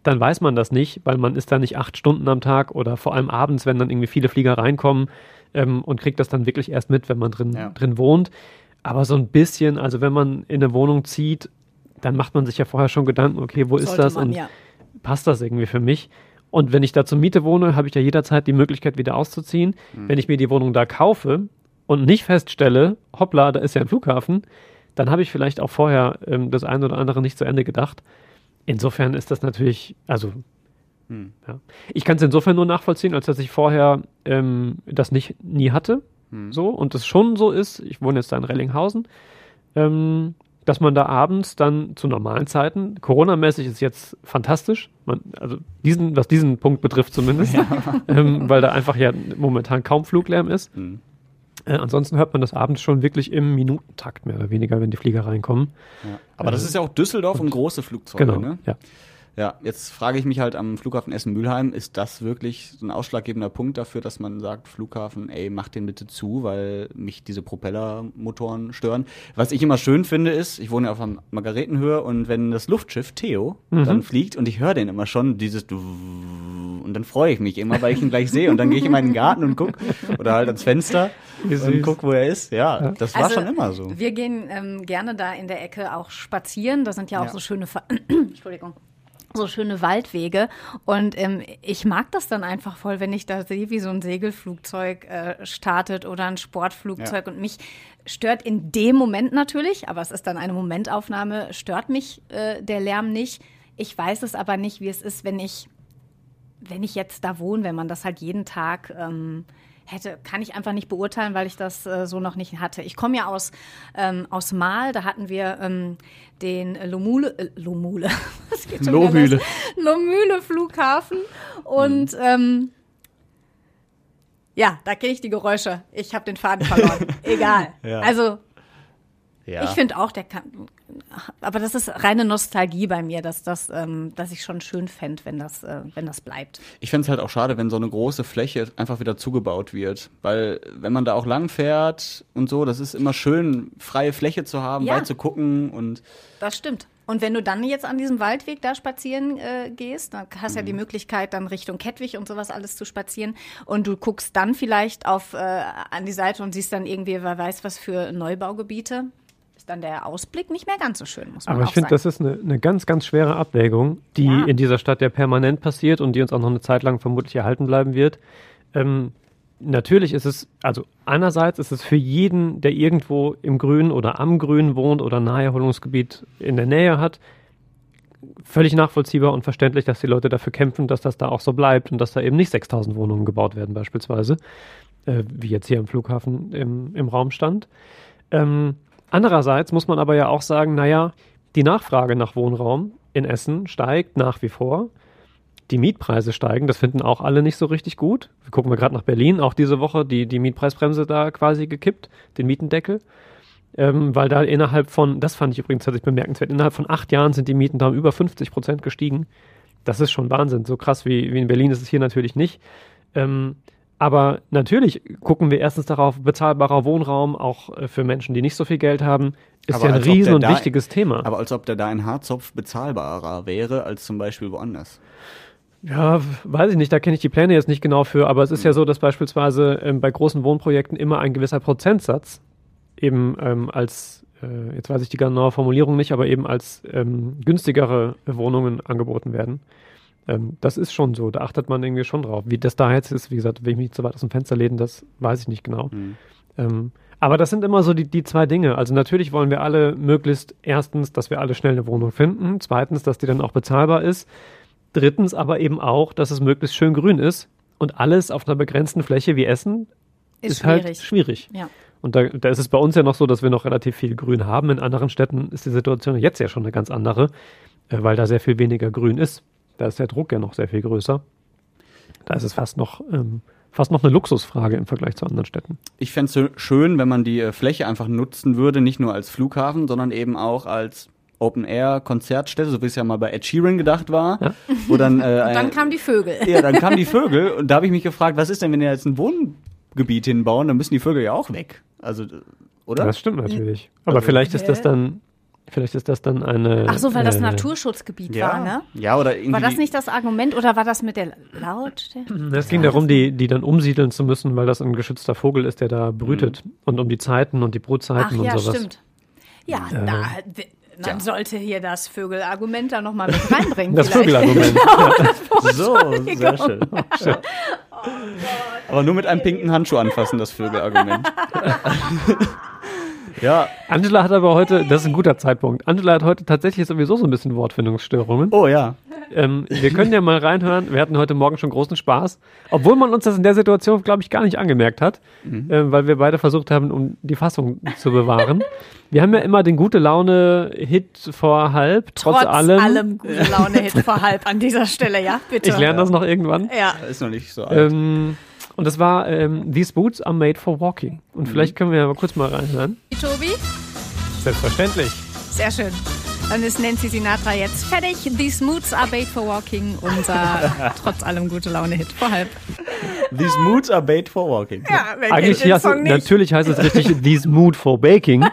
dann weiß man das nicht, weil man ist da nicht acht Stunden am Tag oder vor allem abends, wenn dann irgendwie viele Flieger reinkommen ähm, und kriegt das dann wirklich erst mit, wenn man drin, Ja. drin wohnt. Aber so ein bisschen, also wenn man in eine Wohnung zieht, dann macht man sich ja vorher schon Gedanken, okay, wo ist Sollte das man, und ja. passt das irgendwie für mich? Und wenn ich da zur Miete wohne, habe ich ja jederzeit die Möglichkeit, wieder auszuziehen. Wenn ich mir die Wohnung da kaufe und nicht feststelle, hoppla, da ist ja ein Flughafen, dann habe ich vielleicht auch vorher ähm, das eine oder andere nicht zu Ende gedacht. Insofern ist das natürlich, also Hm. ja. ich kann es insofern nur nachvollziehen, als dass ich vorher ähm, das nicht nie hatte, Hm. so und es schon so ist. Ich wohne jetzt da in Rellinghausen, ähm, dass man da abends dann zu normalen Zeiten, Corona-mäßig ist jetzt fantastisch, man, also diesen, was diesen Punkt betrifft zumindest, ähm, weil da einfach ja momentan kaum Fluglärm ist. Hm. Äh, ansonsten hört man das abends schon wirklich im Minutentakt mehr oder weniger, wenn die Flieger reinkommen. Ja. Aber das ist ja auch Düsseldorf und große Flugzeuge. Genau. Ne? Ja. Ja, jetzt frage ich mich halt am Flughafen Essen-Mülheim, ist das wirklich so ein ausschlaggebender Punkt dafür, dass man sagt, Flughafen, ey, mach den bitte zu, weil mich diese Propellermotoren stören. Was ich immer schön finde ist, ich wohne ja auf der Margaretenhöhe und wenn das Luftschiff Theo dann fliegt und ich höre den immer schon, dieses Du und dann freue ich mich immer, weil ich ihn gleich sehe und dann gehe ich in meinen Garten und guck oder halt ans Fenster und guck, wo er ist. Ja, das war Also, schon immer so. Wir gehen ähm, gerne da in der Ecke auch spazieren. Da sind ja auch Ja. so schöne, Ver Entschuldigung, so schöne Waldwege. Und ähm, ich mag das dann einfach voll, wenn ich da sehe, wie so ein Segelflugzeug äh, startet oder ein Sportflugzeug. Ja. Und mich stört in dem Moment natürlich, aber es ist dann eine Momentaufnahme, stört mich äh, der Lärm nicht. Ich weiß es aber nicht, wie es ist, wenn ich wenn ich jetzt da wohne, wenn man das halt jeden Tag ähm, hätte, kann ich einfach nicht beurteilen, weil ich das äh, so noch nicht hatte. Ich komme ja aus, ähm, aus Mal, da hatten wir ähm, den Lomule, äh, Lomule, was geht schon los? Lomühle Flughafen und Mhm. ähm, ja, da kenne ich die Geräusche. Ich habe den Faden verloren. Egal. Ja. Also Ja. ich finde auch, der kann. Aber das ist reine Nostalgie bei mir, dass das, ähm, dass ich schon schön fände, wenn das, äh, wenn das bleibt. Ich fänd's halt auch schade, wenn so eine große Fläche einfach wieder zugebaut wird. Weil, wenn man da auch lang fährt und so, das ist immer schön, freie Fläche zu haben, Ja. weit zu gucken und Das stimmt. Und wenn du dann jetzt an diesem Waldweg da spazieren äh, gehst, dann hast du ja die Möglichkeit, dann Richtung Kettwig und sowas alles zu spazieren. Und du guckst dann vielleicht auf äh, an die Seite und siehst dann irgendwie, wer weiß was für Neubaugebiete. Ist dann der Ausblick nicht mehr ganz so schön, muss man Aber ich finde, das ist eine, eine ganz, ganz schwere Abwägung, die Ja. in dieser Stadt ja permanent passiert und die uns auch noch eine Zeit lang vermutlich erhalten bleiben wird. Ähm, natürlich ist es, also einerseits ist es für jeden, der irgendwo im Grün oder am Grün wohnt oder ein Naherholungsgebiet in der Nähe hat, völlig nachvollziehbar und verständlich, dass die Leute dafür kämpfen, dass das da auch so bleibt und dass da eben nicht 6000 Wohnungen gebaut werden beispielsweise, äh, wie jetzt hier am Flughafen im, im Raum stand. Ähm, andererseits muss man aber ja auch sagen, naja, die Nachfrage nach Wohnraum in Essen steigt nach wie vor. Die Mietpreise steigen, das finden auch alle nicht so richtig gut. Wir gucken wir gerade nach Berlin, auch diese Woche die, die Mietpreisbremse da quasi gekippt, den Mietendeckel. Ähm, weil da innerhalb von, das fand ich übrigens tatsächlich bemerkenswert, innerhalb von acht Jahren sind die Mieten da um über 50 Prozent gestiegen. Das ist schon Wahnsinn. So krass wie, wie in Berlin ist es hier natürlich nicht. Ähm, aber natürlich gucken wir erstens darauf, bezahlbarer Wohnraum, auch äh, für Menschen, die nicht so viel Geld haben, ist Aber ja ein riesen und wichtiges Thema. Aber als ob der da in Harzopf bezahlbarer wäre als zum Beispiel woanders. Ja, weiß ich nicht, da kenne ich die Pläne jetzt nicht genau für, aber es ist ja so, dass beispielsweise ähm, bei großen Wohnprojekten immer ein gewisser Prozentsatz eben ähm, als, äh, jetzt weiß ich die genaue Formulierung nicht, aber eben als ähm, günstigere Wohnungen angeboten werden. Ähm, das ist schon so, da achtet man irgendwie schon drauf. Wie das da jetzt ist, wie gesagt, will ich mich nicht so weit aus dem Fenster lehnen, das weiß ich nicht genau. Ähm, aber das sind immer so die, die zwei Dinge. Also natürlich wollen wir alle möglichst erstens, dass wir alle schnell eine Wohnung finden, zweitens, dass die dann auch bezahlbar ist, drittens aber eben auch, dass es möglichst schön grün ist und alles auf einer begrenzten Fläche wie Essen Ist halt schwierig. schwierig. Ja. Und da, da ist es bei uns ja noch so, dass wir noch relativ viel Grün haben. In anderen Städten ist die Situation jetzt ja schon eine ganz andere, äh, weil da sehr viel weniger Grün ist. Da ist der Druck ja noch sehr viel größer. Da ist es fast noch, ähm, fast noch eine Luxusfrage im Vergleich zu anderen Städten. Ich fänd's so schön, wenn man die äh, Fläche einfach nutzen würde, nicht nur als Flughafen, sondern eben auch als Open-Air-Konzertstätte, so wie es ja mal bei Ed Sheeran gedacht war. Ja. Wo dann, äh, Und dann kamen die Vögel. ja, dann kamen die Vögel und da habe ich mich gefragt, was ist denn, wenn die jetzt ein Wohngebiet hinbauen, dann müssen die Vögel ja auch weg. Also, äh, oder? Das stimmt natürlich. Aber Also- vielleicht ist das dann, vielleicht ist das dann eine. Ach so, weil das äh, Naturschutzgebiet ja. war, ne? Ja, oder irgendwie. War das nicht das Argument oder war das mit der Lautstärke? Es ging darum, die, die dann umsiedeln zu müssen, weil das ein geschützter Vogel ist, der da brütet. Mhm. Und um die Zeiten und die Ach Brutzeiten ja, und sowas. stimmt. Ja, da, man sollte hier das Vögelargument da nochmal mit reinbringen. Das. Vögelargument. so, sehr schön. Aber nur mit einem pinken Handschuh anfassen, das Vögelargument. ja, Angela hat aber heute, das ist ein guter Zeitpunkt. Angela hat heute tatsächlich sowieso so ein bisschen Wortfindungsstörungen. oh ja. Ähm, wir können ja mal reinhören. Wir hatten heute Morgen schon großen Spaß. Obwohl man uns das in der Situation, glaube ich, gar nicht angemerkt hat, ähm, weil wir beide versucht haben, um die Fassung zu bewahren. Wir haben ja immer den gute Laune-Hit vor halb, trotz, Trotz allem. allem gute Laune-Hit vor halb an dieser Stelle, ja, bitte. Ich lerne das noch irgendwann. Ja, Ist noch nicht so alt. Ähm, und das war ähm, These Boots are made for walking. Und vielleicht können wir ja mal kurz mal reinhören. Tobi, Selbstverständlich. sehr schön. Dann ist Nancy Sinatra jetzt fertig. These moods are made for walking. Unser trotz allem gute Laune-Hit vor halb. These moods are bait for walking. Ja, wer Eigentlich den heißt es, Song nicht? natürlich heißt es richtig These Mood for Baking.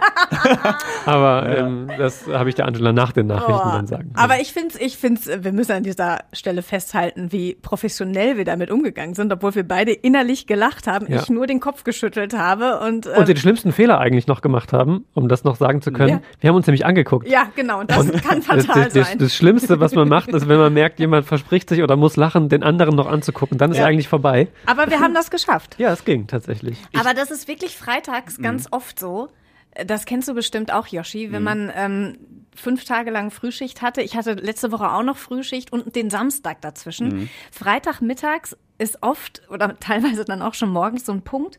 Aber ähm, das habe ich der Angela nach den Nachrichten Oh, dann sagen. Aber ich finde ich find's, wir müssen an dieser Stelle festhalten, wie professionell wir damit umgegangen sind, obwohl wir beide innerlich gelacht haben, Ja. ich nur den Kopf geschüttelt habe und, äh, und den schlimmsten Fehler eigentlich noch gemacht haben, um das noch sagen zu können. Ja. Wir haben uns nämlich angeguckt. ja, genau, und das kann Das, fatal das, das, sein. das Schlimmste, was man macht, ist, wenn man merkt, jemand verspricht sich oder muss lachen, den anderen noch anzugucken. Dann ist Ja. er eigentlich vorbei. Aber wir haben das geschafft. Ja, es ging tatsächlich. Aber das ist wirklich freitags ganz oft so. Das kennst du bestimmt auch, Yoshi, wenn man ähm, fünf Tage lang Frühschicht hatte. Ich hatte letzte Woche auch noch Frühschicht und den Samstag dazwischen. Freitagmittags ist oft oder teilweise dann auch schon morgens so ein Punkt,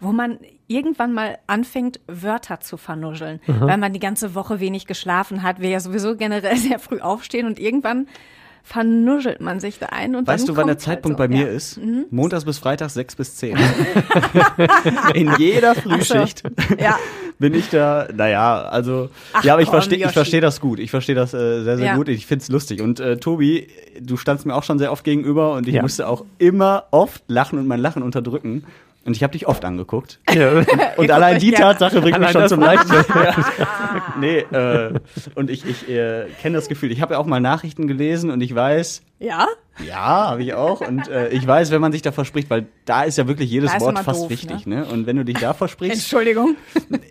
wo man irgendwann mal anfängt, Wörter zu vernuscheln, weil man die ganze Woche wenig geschlafen hat, wir ja sowieso generell sehr früh aufstehen und irgendwann vernuschelt man sich da ein. Und Weißt dann du, wann der kommt Zeitpunkt halt bei so, mir ja. ist? Montags bis Freitags sechs bis zehn. In jeder Frühschicht Ja. bin ich da, naja, also, Ach ja, aber ich verstehe ich Yoshi. verstehe das gut. Ich verstehe das äh, sehr, sehr Ja. gut. Ich find's lustig. Und äh, Tobi, du standst mir auch schon sehr oft gegenüber und ich Ja. musste auch immer oft lachen und mein Lachen unterdrücken. Und ich habe dich oft angeguckt. Ja. Und allein die Tatsache bringt mich schon zum ja. Nee, äh, und ich, ich äh, kenne das Gefühl. Ich habe ja auch mal Nachrichten gelesen und ich weiß, Ja? ja, habe ich auch. Und äh, ich weiß, wenn man sich da verspricht, weil da ist ja wirklich jedes Wort fast doof, wichtig, ne? Und wenn du dich da versprichst, Entschuldigung.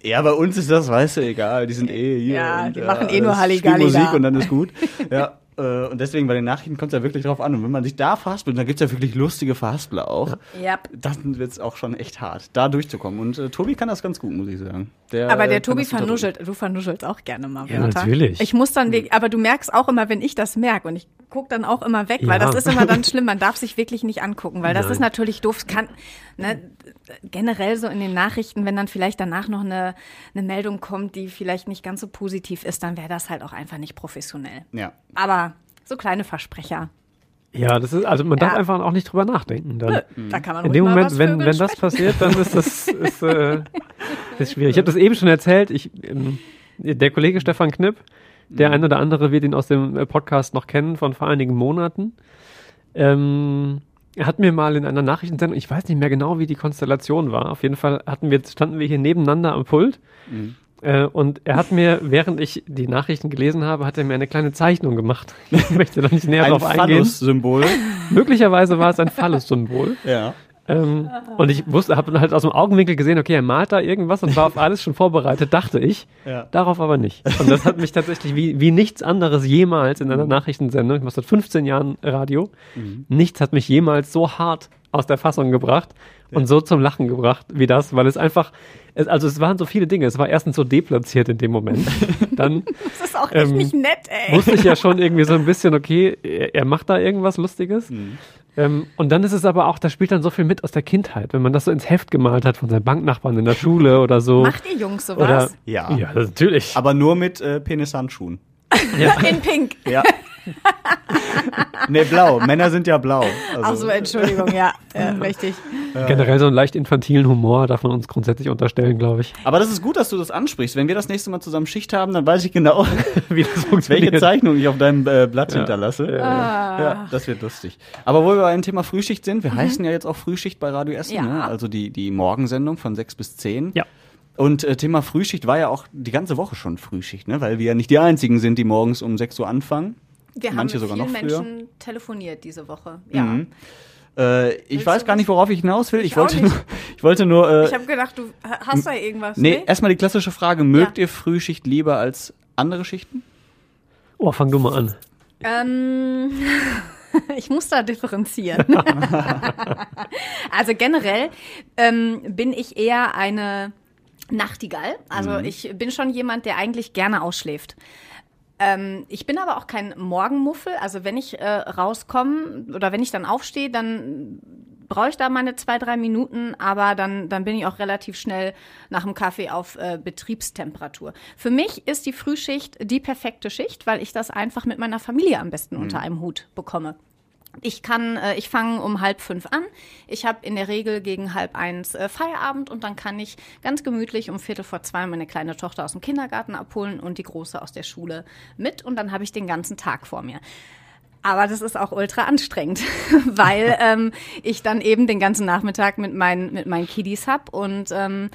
ja, bei uns ist das, weißt du, egal. Die sind eh hier. Ja, und, die machen eh nur Halligalli Musik und dann ist gut. Ja. Äh, Und deswegen bei den Nachrichten kommt es ja wirklich drauf an. Und wenn man sich da verhaspelt, dann gibt's ja wirklich lustige Verhaspler auch, Ja. dann wird's auch schon echt hart, da durchzukommen. Und äh, Tobi kann das ganz gut, muss ich sagen. Der, Aber der Tobi vernuschelt, du vernuschelst auch gerne mal Ja, Wörter. natürlich. Ich muss dann, aber du merkst auch immer, wenn ich das merke und ich guck dann auch immer weg, weil Ja. das ist immer dann schlimm, man darf sich wirklich nicht angucken, weil das Nein. ist natürlich doof. Kann, ne, generell so in den Nachrichten, wenn dann vielleicht danach noch eine, eine Meldung kommt, die vielleicht nicht ganz so positiv ist, dann wäre das halt auch einfach nicht professionell. Ja. Aber so kleine Versprecher, ja, das ist, also man darf Ja. einfach auch nicht drüber nachdenken. Dann. da kann man In dem mal Moment, was wenn, wenn das passiert, dann ist das, ist, äh, das ist schwierig. Ich habe das eben schon erzählt. Ich, ähm, der Kollege Stefan Knipp, der ein oder andere wird ihn aus dem äh, Podcast noch kennen von vor einigen Monaten. Ähm, er hat mir mal in einer Nachrichtensendung, ich weiß nicht mehr genau, wie die Konstellation war. Auf jeden Fall hatten wir, standen wir hier nebeneinander am Pult. Äh, und er hat mir, während ich die Nachrichten gelesen habe, hat er mir eine kleine Zeichnung gemacht. Ich möchte da nicht näher Ein drauf eingehen. Phallus-Symbol. Möglicherweise war es ein Phallus-Symbol. ja. Ähm, und ich wusste, habe halt aus dem Augenwinkel gesehen, okay, er malt da irgendwas und war auf alles schon vorbereitet, dachte ich. Ja. Darauf aber nicht. Und das hat mich tatsächlich wie, wie nichts anderes jemals in einer Mhm. Nachrichtensendung, ich mache seit 15 Jahren Radio, nichts hat mich jemals so hart aus der Fassung gebracht und so zum Lachen gebracht wie das, weil es einfach, es, also es waren so viele Dinge. Es war erstens so deplatziert in dem Moment. Dann Das ist auch echt Ähm, nicht nett, ey. wusste ich ja schon irgendwie so ein bisschen, okay, er, er macht da irgendwas Lustiges. Mhm. Ähm, und dann ist es aber auch, da spielt dann so viel mit aus der Kindheit, wenn man das so ins Heft gemalt hat von seinen Banknachbarn in der Schule oder so. Macht ihr Jungs sowas? oder, Ja. ja, natürlich. Aber nur mit äh, Penishandschuhen. In Pink. Ja. nee, blau. Männer sind ja blau. Also, Ach so, Entschuldigung, ja, ja richtig. Generell so einen leicht infantilen Humor darf man uns grundsätzlich unterstellen, glaube ich. Aber das ist gut, dass du das ansprichst. Wenn wir das nächste Mal zusammen Schicht haben, dann weiß ich genau, Wie das welche funktioniert. Zeichnung ich auf deinem äh, Blatt hinterlasse. Ah. Ja, das wird lustig. Aber wo wir beim Thema Frühschicht sind, wir heißen ja jetzt auch Frühschicht bei Radio Essen, Ja. ne? also die, die Morgensendung von 6 bis 10. Ja. Und äh, Thema Frühschicht war ja auch die ganze Woche schon Frühschicht, ne? weil wir ja nicht die Einzigen sind, die morgens um 6 Uhr anfangen. Wir Manche haben sogar mit noch vielen früher. Menschen telefoniert diese Woche. Ja. Mhm. Äh, ich weiß gar nicht, worauf ich hinaus will. Ich, Ich auch wollte nicht. nur, ich wollte nur äh, Ich habe gedacht, du hast da irgendwas. nee, erstmal die klassische Frage, mögt Ja. ihr Frühschicht lieber als andere Schichten? Oh, fang du mal an. Ähm, ich muss da differenzieren. also generell ähm, bin ich eher eine Nachtigall. Also ich bin schon jemand, der eigentlich gerne ausschläft. Ähm, ich bin aber auch kein Morgenmuffel. Also wenn ich äh, rauskomme oder wenn ich dann aufstehe, dann brauche ich da meine zwei, drei Minuten, aber dann, dann bin ich auch relativ schnell nach dem Kaffee auf äh, Betriebstemperatur. Für mich ist die Frühschicht die perfekte Schicht, weil ich das einfach mit meiner Familie am besten unter einem Hut bekomme. Ich kann, äh, ich fange um halb fünf an. Ich habe in der Regel gegen halb eins äh, Feierabend und dann kann ich ganz gemütlich um Viertel vor zwei meine kleine Tochter aus dem Kindergarten abholen und die große aus der Schule mit und dann habe ich den ganzen Tag vor mir. Aber das ist auch ultra anstrengend, weil ähm, ich dann eben den ganzen Nachmittag mit meinen, mit meinen Kiddies hab und ähm,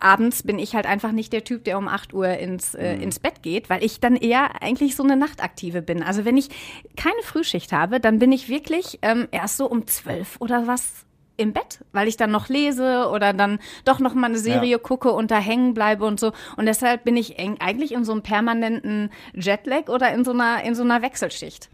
abends bin ich halt einfach nicht der Typ, der um 8 Uhr ins, äh, ins Bett geht, weil ich dann eher eigentlich so eine Nachtaktive bin. Also wenn ich keine Frühschicht habe, dann bin ich wirklich ähm, erst so um 12 oder was im Bett, weil ich dann noch lese oder dann doch noch mal eine Serie Ja. gucke und da hängen bleibe und so. Und deshalb bin ich eng, eigentlich in so einem permanenten Jetlag oder in so einer, in so einer Wechselschicht.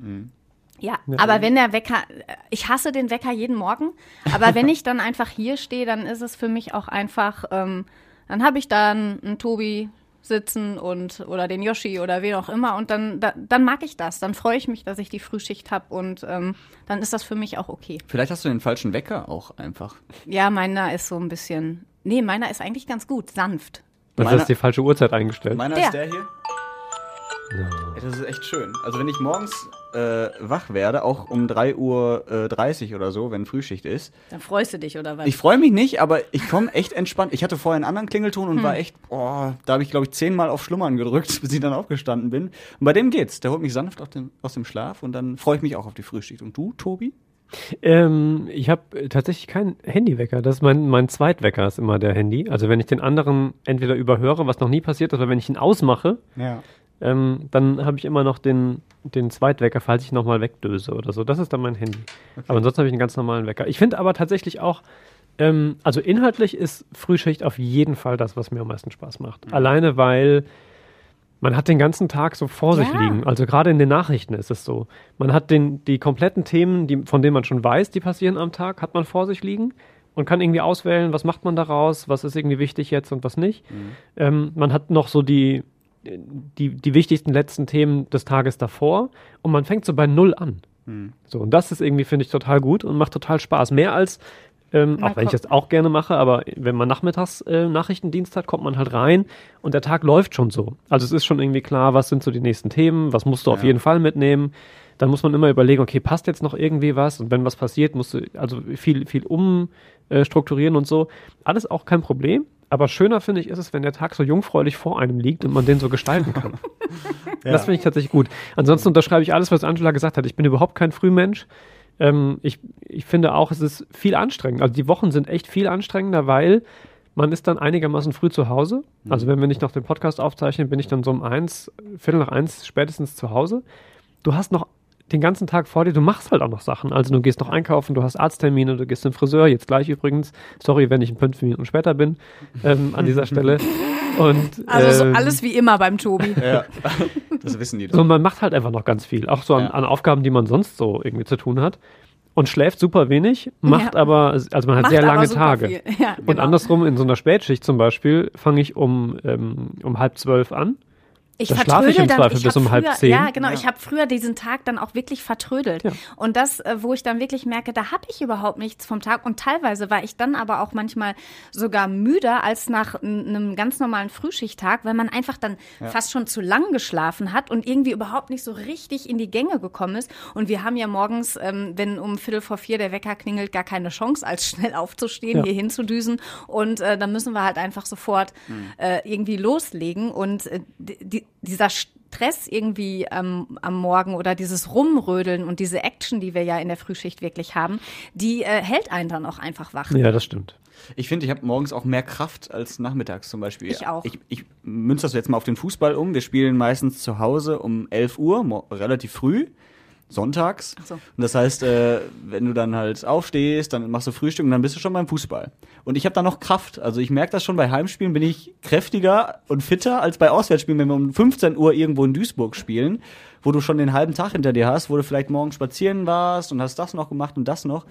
Ja, aber wenn der Wecker, ich hasse den Wecker jeden Morgen, aber wenn ich dann einfach hier stehe, dann ist es für mich auch einfach, ähm, dann habe ich da einen, einen Tobi, sitzen und oder den Yoshi oder wen auch immer und dann, da, dann mag ich das. Dann freue ich mich, dass ich die Frühschicht habe und ähm, dann ist das für mich auch okay. Vielleicht hast du den falschen Wecker auch einfach. Ja, meiner ist so ein bisschen. Nee, meiner ist eigentlich ganz gut, sanft. Das Meiner- ist die falsche Uhrzeit eingestellt. Meiner Der. ist der hier. Ja, das ist echt schön. Also wenn ich morgens äh, wach werde, auch um 3.30 Uhr äh, 30 oder so, wenn Frühschicht ist, Dann freust du dich oder was? Ich freue mich nicht, aber ich komme echt entspannt. Ich hatte vorher einen anderen Klingelton und war echt, boah, da habe ich glaube ich zehnmal auf Schlummern gedrückt, bis ich dann aufgestanden bin. Und bei dem geht's. Der holt mich sanft aus dem, aus dem Schlaf und dann freue ich mich auch auf die Frühschicht. Und du, Tobi? Ähm, ich habe tatsächlich keinen Handywecker. Das ist mein, mein Zweitwecker ist immer der Handy. Also wenn ich den anderen entweder überhöre, was noch nie passiert ist, oder wenn ich ihn ausmache, Ja. Ähm, dann habe ich immer noch den, den Zweitwecker, falls ich nochmal wegdöse oder so. Das ist dann mein Handy. Aber ansonsten habe ich einen ganz normalen Wecker. Ich finde aber tatsächlich auch, ähm, also inhaltlich ist Frühschicht auf jeden Fall das, was mir am meisten Spaß macht. Alleine weil man hat den ganzen Tag so vor sich Ja. liegen. Also gerade in den Nachrichten ist es so. Man hat den, die kompletten Themen, die, von denen man schon weiß, die passieren am Tag, hat man vor sich liegen und kann irgendwie auswählen, was macht man daraus, was ist irgendwie wichtig jetzt und was nicht. Ähm, man hat noch so die, die, die wichtigsten letzten Themen des Tages davor und man fängt so bei Null an. So, und das ist irgendwie, finde ich, total gut und macht total Spaß. Mehr als, ähm, auch wenn ich das auch gerne mache, aber wenn man nachmittags äh, Nachrichtendienst hat, kommt man halt rein und der Tag läuft schon so. Also es ist schon irgendwie klar, was sind so die nächsten Themen, was musst du auf Ja. jeden Fall mitnehmen. Dann muss man immer überlegen, okay, passt jetzt noch irgendwie was? Und wenn was passiert, musst du also viel, viel umstrukturieren und so. Alles auch kein Problem. Aber schöner finde ich ist es, wenn der Tag so jungfräulich vor einem liegt und man den so gestalten kann. Das finde ich tatsächlich gut. Ansonsten unterschreibe ich alles, was Angela gesagt hat. Ich bin überhaupt kein Frühmensch. Ähm, ich, ich finde auch, es ist viel anstrengend. Also die Wochen sind echt viel anstrengender, weil man ist dann einigermaßen früh zu Hause. Also wenn wir nicht noch den Podcast aufzeichnen, bin ich dann so um eins, Viertel nach eins spätestens zu Hause. Du hast noch den ganzen Tag vor dir, du machst halt auch noch Sachen. Also du gehst noch einkaufen, du hast Arzttermine, du gehst zum Friseur, jetzt gleich übrigens. Sorry, wenn ich ein fünf Minuten später bin ähm, an dieser Stelle. Und, Also so ähm, alles wie immer beim Tobi. Ja. das wissen die so, doch. man macht halt einfach noch ganz viel. Auch so an, Ja. an Aufgaben, die man sonst so irgendwie zu tun hat. Und schläft super wenig, macht Ja. aber, also man hat Macht sehr lange Tage. Ja, Und genau. andersrum, in so einer Spätschicht zum Beispiel, fange ich um, ähm, um halb zwölf an. Ich Da schlafe ich im dann, Zweifel ich bis um halb früher, zehn. Ja, genau. Ja. Ich habe früher diesen Tag dann auch wirklich vertrödelt. Ja. Und das, äh, wo ich dann wirklich merke, da habe ich überhaupt nichts vom Tag. Und teilweise war ich dann aber auch manchmal sogar müder als nach einem ganz normalen Frühschichttag, weil man einfach dann fast schon zu lang geschlafen hat und irgendwie überhaupt nicht so richtig in die Gänge gekommen ist. Und wir haben ja morgens, ähm, wenn um Viertel vor vier der Wecker klingelt, gar keine Chance, als schnell aufzustehen, Ja. hier hinzudüsen. Und äh, dann müssen wir halt einfach sofort äh, irgendwie loslegen. Und äh, die, dieser Stress irgendwie ähm, am Morgen oder dieses Rumrödeln und diese Action, die wir ja in der Frühschicht wirklich haben, die äh, hält einen dann auch einfach wach. Ja, das stimmt. Ich finde, ich habe morgens auch mehr Kraft als nachmittags zum Beispiel. Ich auch. Ich, ich münze das jetzt mal auf den Fußball um. Wir spielen meistens zu Hause um 11 Uhr, relativ früh. Sonntags. Ach so. Und das heißt, äh, wenn du dann halt aufstehst, dann machst du Frühstück und dann bist du schon beim Fußball. Und ich habe da noch Kraft. Also ich merke das schon bei Heimspielen bin ich kräftiger und fitter als bei Auswärtsspielen, wenn wir um 15 Uhr irgendwo in Duisburg spielen, wo du schon den halben Tag hinter dir hast, wo du vielleicht morgen spazieren warst und hast das noch gemacht und das noch.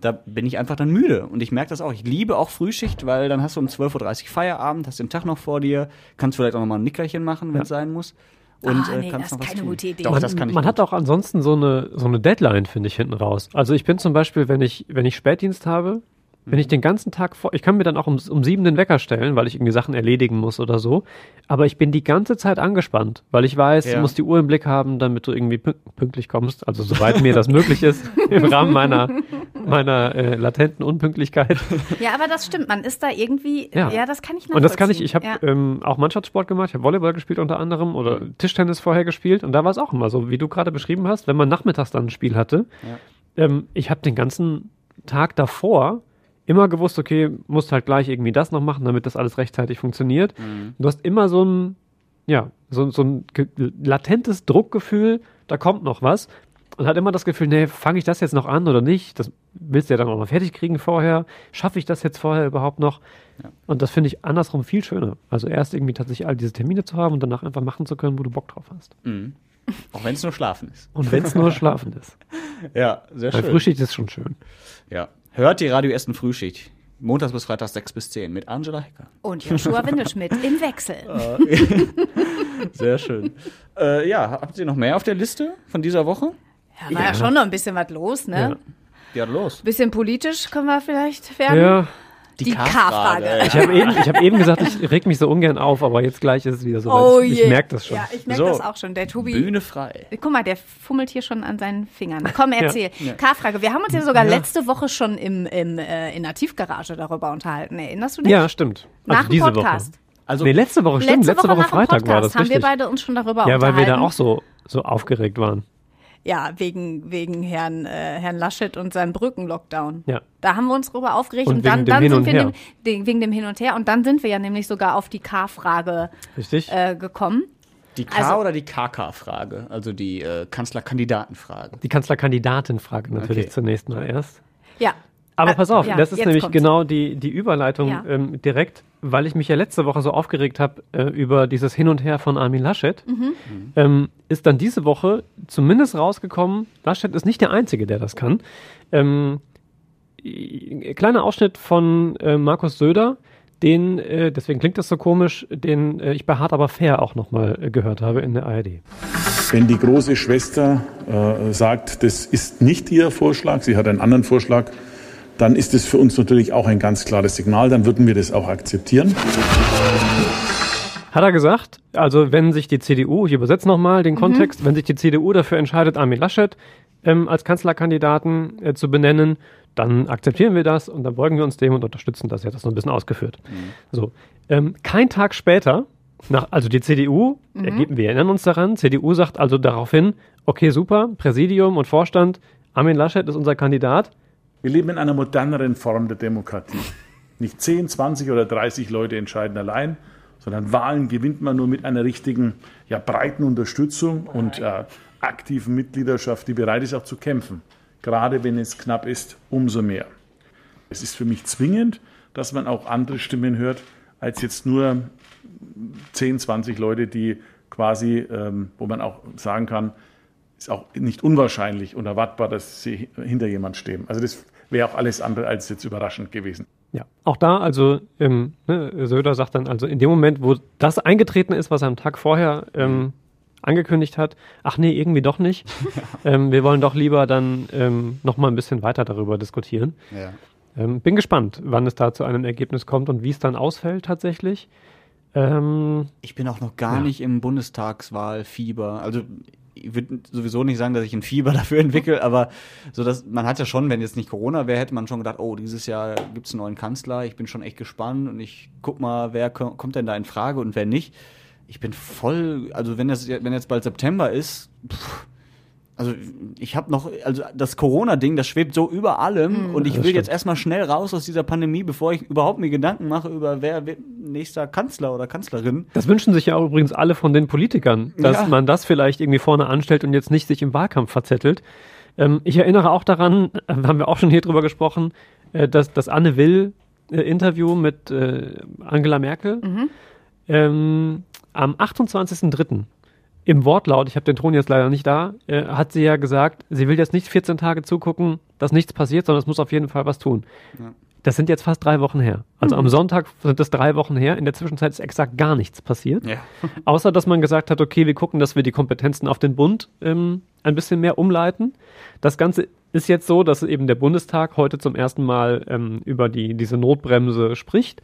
Da bin ich einfach dann müde. Und ich merke das auch. Ich liebe auch Frühschicht, weil dann hast du um 12.30 Uhr Feierabend, hast den Tag noch vor dir, kannst vielleicht auch noch mal ein Nickerchen machen, wenn es sein muss. Und Ah, äh, nee, kannst das noch ist was keine tun. gute Idee. Doch, Man- das kann ich man gut. hat auch ansonsten so eine, so eine Deadline, finde ich, hinten raus. Also ich bin zum Beispiel, wenn ich, wenn ich Spätdienst habe, wenn Mhm. ich den ganzen Tag vor, ich kann mir dann auch um, um sieben den Wecker stellen, weil ich irgendwie Sachen erledigen muss oder so. Aber ich bin die ganze Zeit angespannt, weil ich weiß, Ja. du musst die Uhr im Blick haben, damit du irgendwie pünk- pünktlich kommst. Also soweit mir das möglich ist, im Rahmen meiner, meiner äh, latenten Unpünktlichkeit. Ja, aber das stimmt. Man ist da irgendwie, Ja. ja, das kann ich nachvollziehen. Und das kann ich, ich habe ja. ähm, auch Mannschaftssport gemacht, ich habe Volleyball gespielt unter anderem oder Tischtennis vorher gespielt und da war es auch immer so, wie du gerade beschrieben hast, wenn man nachmittags dann ein Spiel hatte. Ähm, ich habe den ganzen Tag davor immer gewusst, okay, musst halt gleich irgendwie das noch machen, damit das alles rechtzeitig funktioniert. Du hast immer so ein, ja, so, so ein latentes Druckgefühl, da kommt noch was. Und hat immer das Gefühl, nee, fange ich das jetzt noch an oder nicht? Das willst du ja dann auch noch fertig kriegen vorher. Schaffe ich das jetzt vorher überhaupt noch? Und das finde ich andersrum viel schöner. Also erst irgendwie tatsächlich all diese Termine zu haben und danach einfach machen zu können, wo du Bock drauf hast. Mhm. Auch wenn es nur Schlafen ist. Und wenn es nur schlafen ist. Ja, sehr Weil schön. Frühschicht ist schon schön. Ja. Hört die Radio Essen Frühschicht. Montags bis Freitags 6 bis 10 mit Angela Hecker. Und Joshua Windelschmidt im Wechsel. Sehr schön. äh, ja, habt ihr noch mehr auf der Liste von dieser Woche? Ja, war ja. schon noch ein bisschen was los, ne? Ja. Ja, los. Bisschen politisch können wir vielleicht werden. Ja, Die K-Frage. ich habe eben, ich hab eben gesagt, ich reg mich so ungern auf, aber jetzt gleich ist es wieder so. Oh ich je. ich merke das schon. Ja, ich merke So. das auch schon. Der Tobi. Bühne frei. Guck mal, der fummelt hier schon an seinen Fingern. Komm, erzähl. K-Frage. Wir haben uns ja sogar letzte Woche schon im, im, äh, in der Tiefgarage darüber unterhalten. Erinnerst du dich? Ja, stimmt. Nach Also dem diese Podcast. Woche. Also, Nee, letzte Woche, stimmt. Letzte, Woche, nach dem Freitag Podcast war das haben richtig. wir beide uns schon darüber ja, weil unterhalten. wir da auch so, so aufgeregt waren. Ja, wegen, wegen Herrn, äh, Herrn Laschet und seinem Brückenlockdown. Ja. Da haben wir uns drüber aufgeregt Und und, dann, dann sind und wir dem, wegen dem Hin und Her und dann sind wir ja nämlich sogar auf die K-Frage Richtig? äh, gekommen. die K- also- oder die KK-Frage? Also die äh, Kanzlerkandidatenfrage. Die Kanzlerkandidatenfrage natürlich Okay. zunächst mal erst. Ja. Aber Äh, pass auf, ja, das ist nämlich kommt's. genau die, die Überleitung Ja. ähm, direkt, weil ich mich ja letzte Woche so aufgeregt habe äh, über dieses Hin und Her von Armin Laschet. Mhm. Ähm, ist dann diese Woche zumindest rausgekommen, Laschet ist nicht der Einzige, der das kann. Ähm, i- kleiner Ausschnitt von äh, Markus Söder, den, äh, deswegen klingt das so komisch, den äh, ich bei Hart aber fair auch nochmal äh, gehört habe in der ARD. Wenn die große Schwester äh, sagt, das ist nicht ihr Vorschlag, sie hat einen anderen Vorschlag, dann ist es für uns natürlich auch ein ganz klares Signal, dann würden wir das auch akzeptieren. Hat er gesagt, also wenn sich die CDU, ich übersetze nochmal den Kontext, wenn sich die CDU dafür entscheidet, Armin Laschet ähm, als Kanzlerkandidaten äh, zu benennen, dann akzeptieren wir das und dann beugen wir uns dem und unterstützen das. Er hat das noch ein bisschen ausgeführt. So, ähm, kein Tag später, nach, also die CDU, ergeben, wir erinnern uns daran, CDU sagt also daraufhin, okay, super, Präsidium und Vorstand, Armin Laschet ist unser Kandidat. Wir leben in einer moderneren Form der Demokratie. Nicht 10, 20 oder 30 Leute entscheiden allein, sondern Wahlen gewinnt man nur mit einer richtigen, ja, breiten Unterstützung und äh, aktiven Mitgliedschaft, die bereit ist auch zu kämpfen. Gerade wenn es knapp ist, umso mehr. Es ist für mich zwingend, dass man auch andere Stimmen hört, als jetzt nur 10, 20 Leute, die quasi, ähm, wo man auch sagen kann, ist auch nicht unwahrscheinlich und erwartbar, dass sie hinter jemand stehen. Also das wäre auch alles andere als jetzt überraschend gewesen. Ja, auch da, also ähm, ne, Söder sagt dann, also in dem Moment, wo das eingetreten ist, was er am Tag vorher ähm, angekündigt hat, ach nee, irgendwie doch nicht. ähm, wir wollen doch lieber dann ähm, noch mal ein bisschen weiter darüber diskutieren. Ja. Ähm, bin gespannt, wann es da zu einem Ergebnis kommt und wie es dann ausfällt tatsächlich. Ähm, Ich bin auch noch gar nicht im Bundestagswahlfieber. Also ich würde sowieso nicht sagen, dass ich ein Fieber dafür entwickle, aber so dass man hat ja schon, wenn jetzt nicht Corona wäre, hätte man schon gedacht, oh, dieses Jahr gibt es einen neuen Kanzler. Ich bin schon echt gespannt und ich guck mal, wer ko- kommt denn da in Frage und wer nicht. Ich bin voll, also wenn das wenn jetzt bald September ist, pff, also ich habe noch, also das Corona-Ding, das schwebt so über allem und ich will jetzt erstmal schnell raus aus dieser Pandemie, bevor ich überhaupt mir Gedanken mache über wer wird nächster Kanzler oder Kanzlerin. das wünschen sich ja auch übrigens alle von den Politikern, dass Ja. man das vielleicht irgendwie vorne anstellt und jetzt nicht sich im Wahlkampf verzettelt. Ähm, ich erinnere auch daran, äh, haben wir auch schon hier drüber gesprochen, äh, dass das Anne Will äh, Interview mit äh, Angela Merkel ähm, am 28.03. im Wortlaut, ich habe den Ton jetzt leider nicht da, äh, hat sie ja gesagt, sie will jetzt nicht 14 Tage zugucken, dass nichts passiert, sondern es muss auf jeden Fall was tun. Das sind jetzt fast drei Wochen her. Also am Sonntag sind das drei Wochen her. In der Zwischenzeit ist exakt gar nichts passiert. Ja. Außer, dass man gesagt hat, okay, wir gucken, dass wir die Kompetenzen auf den Bund ähm, ein bisschen mehr umleiten. Das Ganze ist jetzt so, dass eben der Bundestag heute zum ersten Mal ähm, über die, diese Notbremse spricht.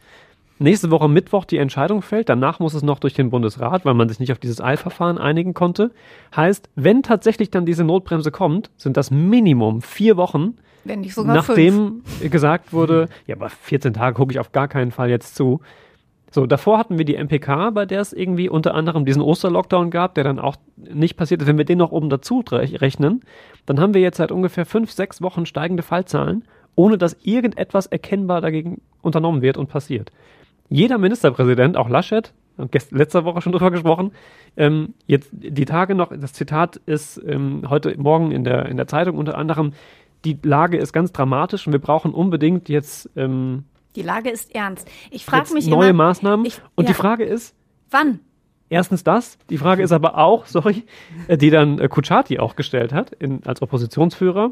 Nächste Woche Mittwoch die Entscheidung fällt. Danach muss es noch durch den Bundesrat, weil man sich nicht auf dieses Eilverfahren einigen konnte. Heißt, wenn tatsächlich dann diese Notbremse kommt, sind das Minimum vier Wochen, Wenn nicht sogar fünf. nachdem gesagt wurde, ja, aber 14 Tage gucke ich auf gar keinen Fall jetzt zu. So, davor hatten wir die MPK, bei der es irgendwie unter anderem diesen Osterlockdown gab, der dann auch nicht passiert ist. Wenn wir den noch oben dazu re- rechnen, dann haben wir jetzt seit ungefähr fünf, sechs Wochen steigende Fallzahlen, ohne dass irgendetwas erkennbar dagegen unternommen wird und passiert. Jeder Ministerpräsident, auch Laschet, gest- letzter Woche schon drüber gesprochen, ähm, jetzt die Tage noch, das Zitat ist ähm, heute Morgen in der, in der Zeitung unter anderem, die Lage ist ganz dramatisch und wir brauchen unbedingt jetzt, ähm, Die Lage ist ernst. Ich frage mich neue immer, Maßnahmen. Ich, und ja, die Frage ist, wann? erstens das, die Frage ist aber auch, sorry, äh, die dann äh, Kuchati auch gestellt hat in, als Oppositionsführer.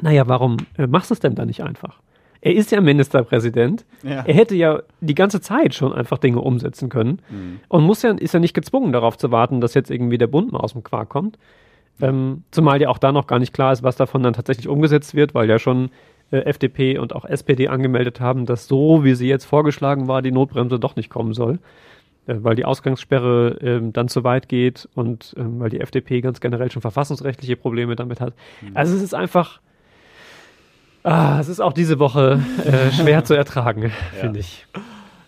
Naja, warum äh, machst du es denn da nicht einfach? Er ist ja Ministerpräsident. Ja. Er hätte ja die ganze Zeit schon einfach Dinge umsetzen können und muss ja, ist ja nicht gezwungen darauf zu warten, dass jetzt irgendwie der Bund mal aus dem Quark kommt. Ähm, zumal ja auch da noch gar nicht klar ist, was davon dann tatsächlich umgesetzt wird, weil ja schon äh, FDP und auch SPD angemeldet haben, dass so, wie sie jetzt vorgeschlagen war, die Notbremse doch nicht kommen soll, äh, weil die Ausgangssperre ähm, dann zu weit geht und ähm, weil die FDP ganz generell schon verfassungsrechtliche Probleme damit hat. Also es ist einfach, ah, es ist auch diese Woche äh, schwer zu ertragen, finde ich.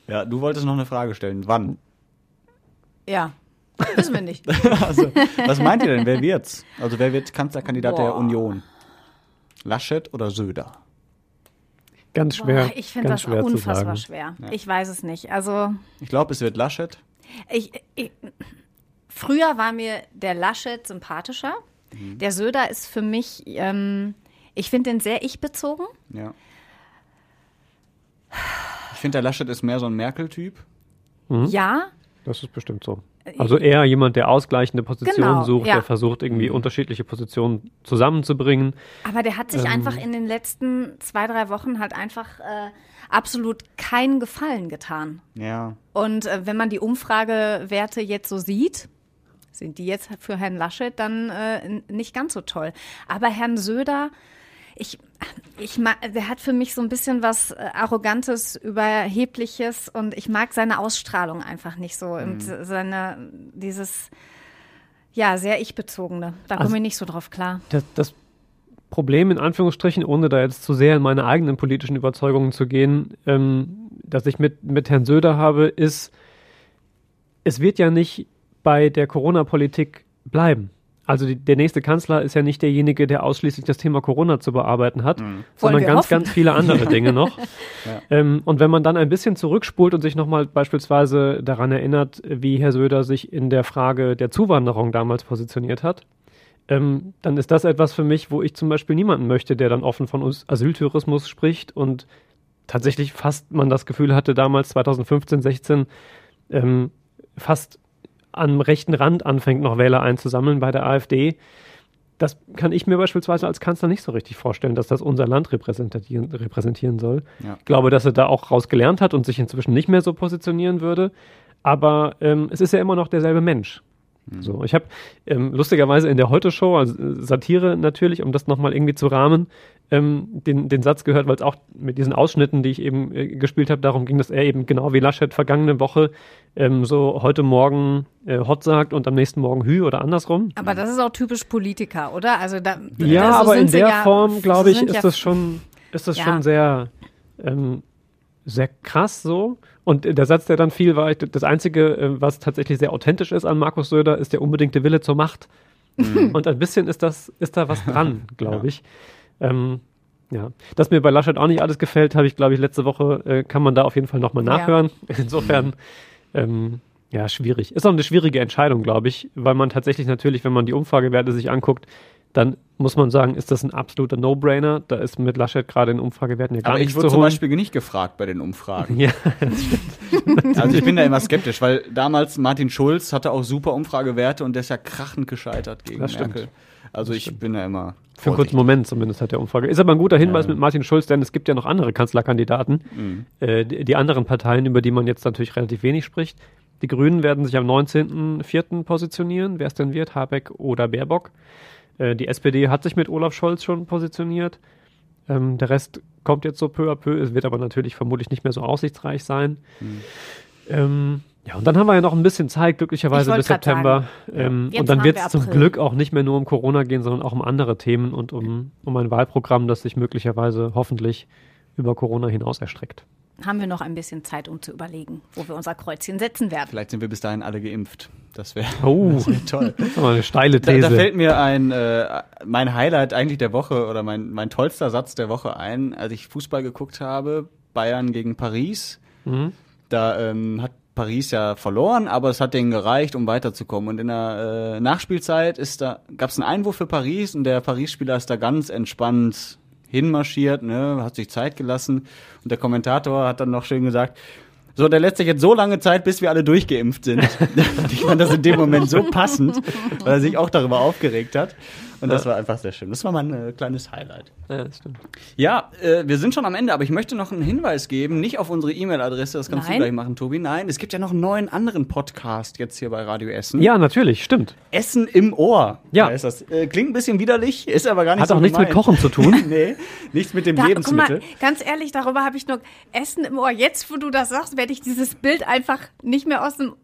Ja, du wolltest noch eine Frage stellen. Wann? Ja, wissen wir nicht. Also, was meint ihr denn? Wer wird's? Also, wer wird Kanzlerkandidat der Boah. Union? Laschet oder Söder? Ganz schwer. Boah, ich finde das schwer unfassbar sagen. schwer. Ich weiß es nicht. Also Ich glaube, es wird Laschet. ich, ich, früher war mir der Laschet sympathischer. Mhm. Der Söder ist für mich, ähm, ich finde den sehr ich-bezogen. Ja. Ich finde, der Laschet ist mehr so ein Merkel-Typ. Hm? Ja, Das ist bestimmt so. Also eher jemand, der ausgleichende Positionen Genau, sucht, ja. der versucht, irgendwie unterschiedliche Positionen zusammenzubringen. aber der hat sich Ähm. einfach in den letzten zwei, drei Wochen halt einfach äh, absolut keinen Gefallen getan. Ja. Und äh, wenn man die Umfragewerte jetzt so sieht, sind die jetzt für Herrn Laschet dann äh, nicht ganz so toll. Aber Herrn Söder, ich, ich mag, der hat für mich so ein bisschen was äh, Arrogantes, Überhebliches und ich mag seine Ausstrahlung einfach nicht so. Und seine, dieses, ja, sehr ich-bezogene. Da Also- komme ich nicht so drauf klar. Das, das Problem in Anführungsstrichen, ohne da jetzt zu sehr in meine eigenen politischen Überzeugungen zu gehen, ähm, dass ich mit, mit Herrn Söder habe, ist, es wird ja nicht bei der Corona-Politik bleiben. Also die, der nächste Kanzler ist ja nicht derjenige, der ausschließlich das Thema Corona zu bearbeiten hat, sondern wir ganz, hoffen. ganz viele andere Dinge noch. ähm, und wenn man dann ein bisschen zurückspult und sich nochmal beispielsweise daran erinnert, wie Herr Söder sich in der Frage der Zuwanderung damals positioniert hat, ähm, dann ist das etwas für mich, wo ich zum Beispiel niemanden möchte, der dann offen von Us- Asyltourismus spricht und tatsächlich fast man das Gefühl hatte, damals 2015, 16, ähm, fast am rechten Rand anfängt, noch Wähler einzusammeln bei der AfD. Das kann ich mir beispielsweise als Kanzler nicht so richtig vorstellen, dass das unser Land repräsentieren, repräsentieren soll. Ja. Ich glaube, dass er da auch rausgelernt hat und sich inzwischen nicht mehr so positionieren würde. Aber ähm, es ist ja immer noch derselbe Mensch. So, ich habe ähm, lustigerweise in der Heute-Show, also äh, Satire natürlich, um das nochmal irgendwie zu rahmen, ähm, den, den Satz gehört, weil es auch mit diesen Ausschnitten, die ich eben äh, gespielt habe, darum ging, dass er eben genau wie Laschet vergangene Woche ähm, so heute Morgen äh, Hot sagt und am nächsten Morgen Hü oder andersrum. Aber das ist auch typisch Politiker, oder? Also da, Ja, so aber in der ja- Form, glaube ich, ist ja- das schon, ist das Ja. schon sehr, ähm, sehr krass so. Und der Satz, der dann fiel, war, ich- das Einzige, äh, was tatsächlich sehr authentisch ist an Markus Söder, ist der unbedingte Wille zur Macht. Und ein bisschen ist das, ist da was dran, glaube ich. Ähm, ja, dass mir bei Laschet auch nicht alles gefällt, habe ich, glaube ich, letzte Woche, äh, kann man da auf jeden Fall nochmal Ja. nachhören. Insofern, ähm, ja, schwierig. Ist auch eine schwierige Entscheidung, glaube ich, weil man tatsächlich natürlich, wenn man die Umfragewerte sich anguckt, dann muss man sagen, ist das ein absoluter No-Brainer. Da ist mit Laschet gerade in Umfragewerten ja gar Aber ich wurde zu zum. Beispiel nicht gefragt bei den Umfragen. ja, Also ich bin da immer skeptisch, weil damals Martin Schulz hatte auch super Umfragewerte und der ist ja krachend gescheitert gegen Das stimmt. Merkel. Also ich bin da immer für einen kurzen vorsichtig. Moment zumindest hat der Umfrage. Ist aber ein guter Hinweis mit Martin Schulz, denn es gibt ja noch andere Kanzlerkandidaten. Mhm. Äh, die, die anderen Parteien, über die man jetzt natürlich relativ wenig spricht. Die Grünen werden sich am 19.04. positionieren, wer es denn wird, Habeck oder Baerbock. Äh, die SPD hat sich mit Olaf Scholz schon positioniert. Ähm, der Rest kommt jetzt so peu à peu. Es wird aber natürlich vermutlich nicht mehr so aussichtsreich sein. Mhm. Ähm, ja, und dann haben wir ja noch ein bisschen Zeit, glücklicherweise bis September. Ähm, und dann wird wir es zum April. Glück auch nicht mehr nur um Corona gehen, sondern auch um andere Themen und um, um ein Wahlprogramm, das sich möglicherweise hoffentlich über Corona hinaus erstreckt. haben wir noch ein bisschen Zeit, um zu überlegen, wo wir unser Kreuzchen setzen werden. Vielleicht sind wir bis dahin alle geimpft. Das wäre Oh, toll. das ist eine steile Da, These. da fällt mir ein äh, mein Highlight eigentlich der Woche oder mein, mein tollster Satz der Woche ein, als ich Fußball geguckt habe, Bayern gegen Paris. Mhm. Da ähm, hat Paris ja verloren, aber es hat denen gereicht, um weiterzukommen. Und in der äh, Nachspielzeit ist da gab es einen Einwurf für Paris und der Paris-Spieler ist da ganz entspannt hinmarschiert, ne, hat sich Zeit gelassen und der Kommentator hat dann noch schön gesagt, so, der lässt sich jetzt so lange Zeit, bis wir alle durchgeimpft sind. Ich fand das in dem Moment so passend, weil er sich auch darüber aufgeregt hat. Und das war einfach sehr schön. Das war mein äh, kleines Highlight. Ja, das stimmt. Ja, äh, wir sind schon am Ende, aber ich möchte noch einen Hinweis geben, nicht auf unsere E-Mail-Adresse, das kannst Nein. du gleich machen, Tobi. Nein, es gibt ja noch einen neuen anderen Podcast jetzt hier bei Radio Essen. Ja, natürlich, stimmt. Essen im Ohr. Ja. heißt das. Äh, klingt ein bisschen widerlich, ist aber gar nicht Hat so auch nichts mit. Kochen zu tun. nee, nichts mit dem Da, guck Lebensmittel. mal, ganz ehrlich, darüber habe ich nur Essen im Ohr. Jetzt, wo du das sagst, werde ich dieses Bild einfach nicht mehr aus dem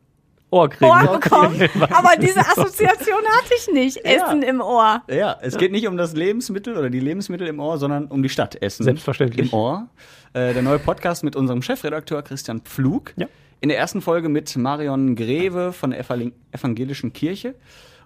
Ohr kriegen. Ohr bekommen. Aber diese Assoziation hatte ich nicht. Ja. Essen im Ohr. Ja, es geht nicht um das Lebensmittel oder die Lebensmittel im Ohr, sondern um die Stadt Essen. Selbstverständlich. Im Ohr. Äh, der neue Podcast mit unserem Chefredakteur Christian Pflug. Ja. In der ersten Folge mit Marion Greve von der Evangel- Evangelischen Kirche.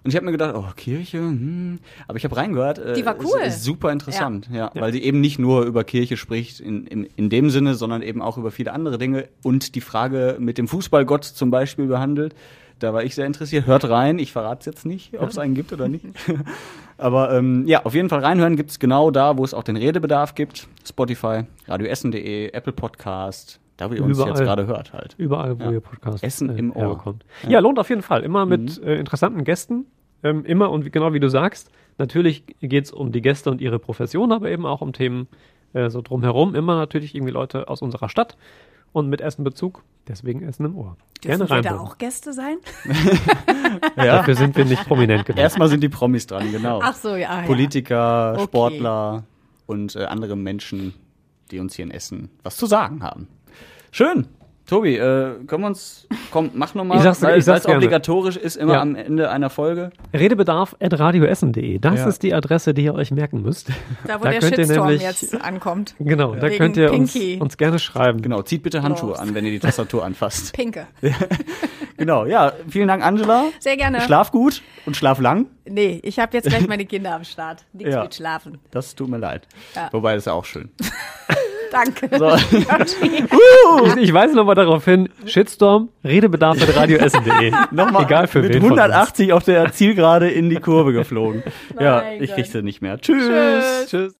Und ich habe mir gedacht, oh, Kirche, hm. aber ich habe reingehört. Äh, Die war es cool. Ist super interessant, ja. weil sie eben nicht nur über Kirche spricht in, in, in dem Sinne, sondern eben auch über viele andere Dinge und die Frage mit dem Fußballgott zum Beispiel behandelt. Da war ich sehr interessiert. Hört rein, ich verrate es jetzt nicht, ob es einen gibt oder nicht. Aber ähm, ja, auf jeden Fall reinhören gibt's genau da, wo es auch den Redebedarf gibt. Spotify, radioessen.de, Apple Podcast, da wo ihr uns Überall. jetzt gerade hört halt. Überall, wo Ja. ihr Podcast Essen im Ohr. herbekommt. Ja. lohnt auf jeden Fall. Immer mit äh, interessanten Gästen. Ähm, immer und wie, genau wie du sagst, natürlich geht es um die Gäste und ihre Profession, aber eben auch um Themen äh, so drumherum. Immer natürlich irgendwie Leute aus unserer Stadt und mit Essenbezug. Deswegen Essen im Ohr. Dürfen wir da auch Gäste sein? Ja. Dafür sind wir nicht prominent genug. Erstmal sind die Promis dran, genau. Ach so, ja. ja. Politiker, Okay. Sportler und äh, andere Menschen, die uns hier in Essen was zu sagen haben. Schön. Tobi, äh, können wir uns, komm, mach nochmal, Ich sag's- weil ich sag's obligatorisch ist, immer Ja. am Ende einer Folge. Redebedarf.radioessen.de. Das Ja. ist die Adresse, die ihr euch merken müsst. Da, wo Da der könnt ihr Shitstorm nämlich- jetzt ankommt. Genau, da Wegen könnt ihr uns, uns gerne schreiben. Genau, zieht bitte Handschuhe Los. an, wenn ihr die Tastatur anfasst. Pinke. Genau, ja, vielen Dank, Angela. Sehr gerne. Schlaf gut und schlaf lang. Nee, ich habe jetzt gleich meine Kinder am Start. Nichts Ja. mit Schlafen. Das tut mir leid. Ja. Wobei, das ist ja auch schön. Danke. So. Ich, ich weise nochmal darauf hin, Shitstorm, Redebedarf.radioessen.de. Nochmal Egal für mit wen von uns. 180 auf der Zielgerade in die Kurve geflogen. ja, ich krieg sie nicht mehr. Tschüss. Tschüss. Tschüss.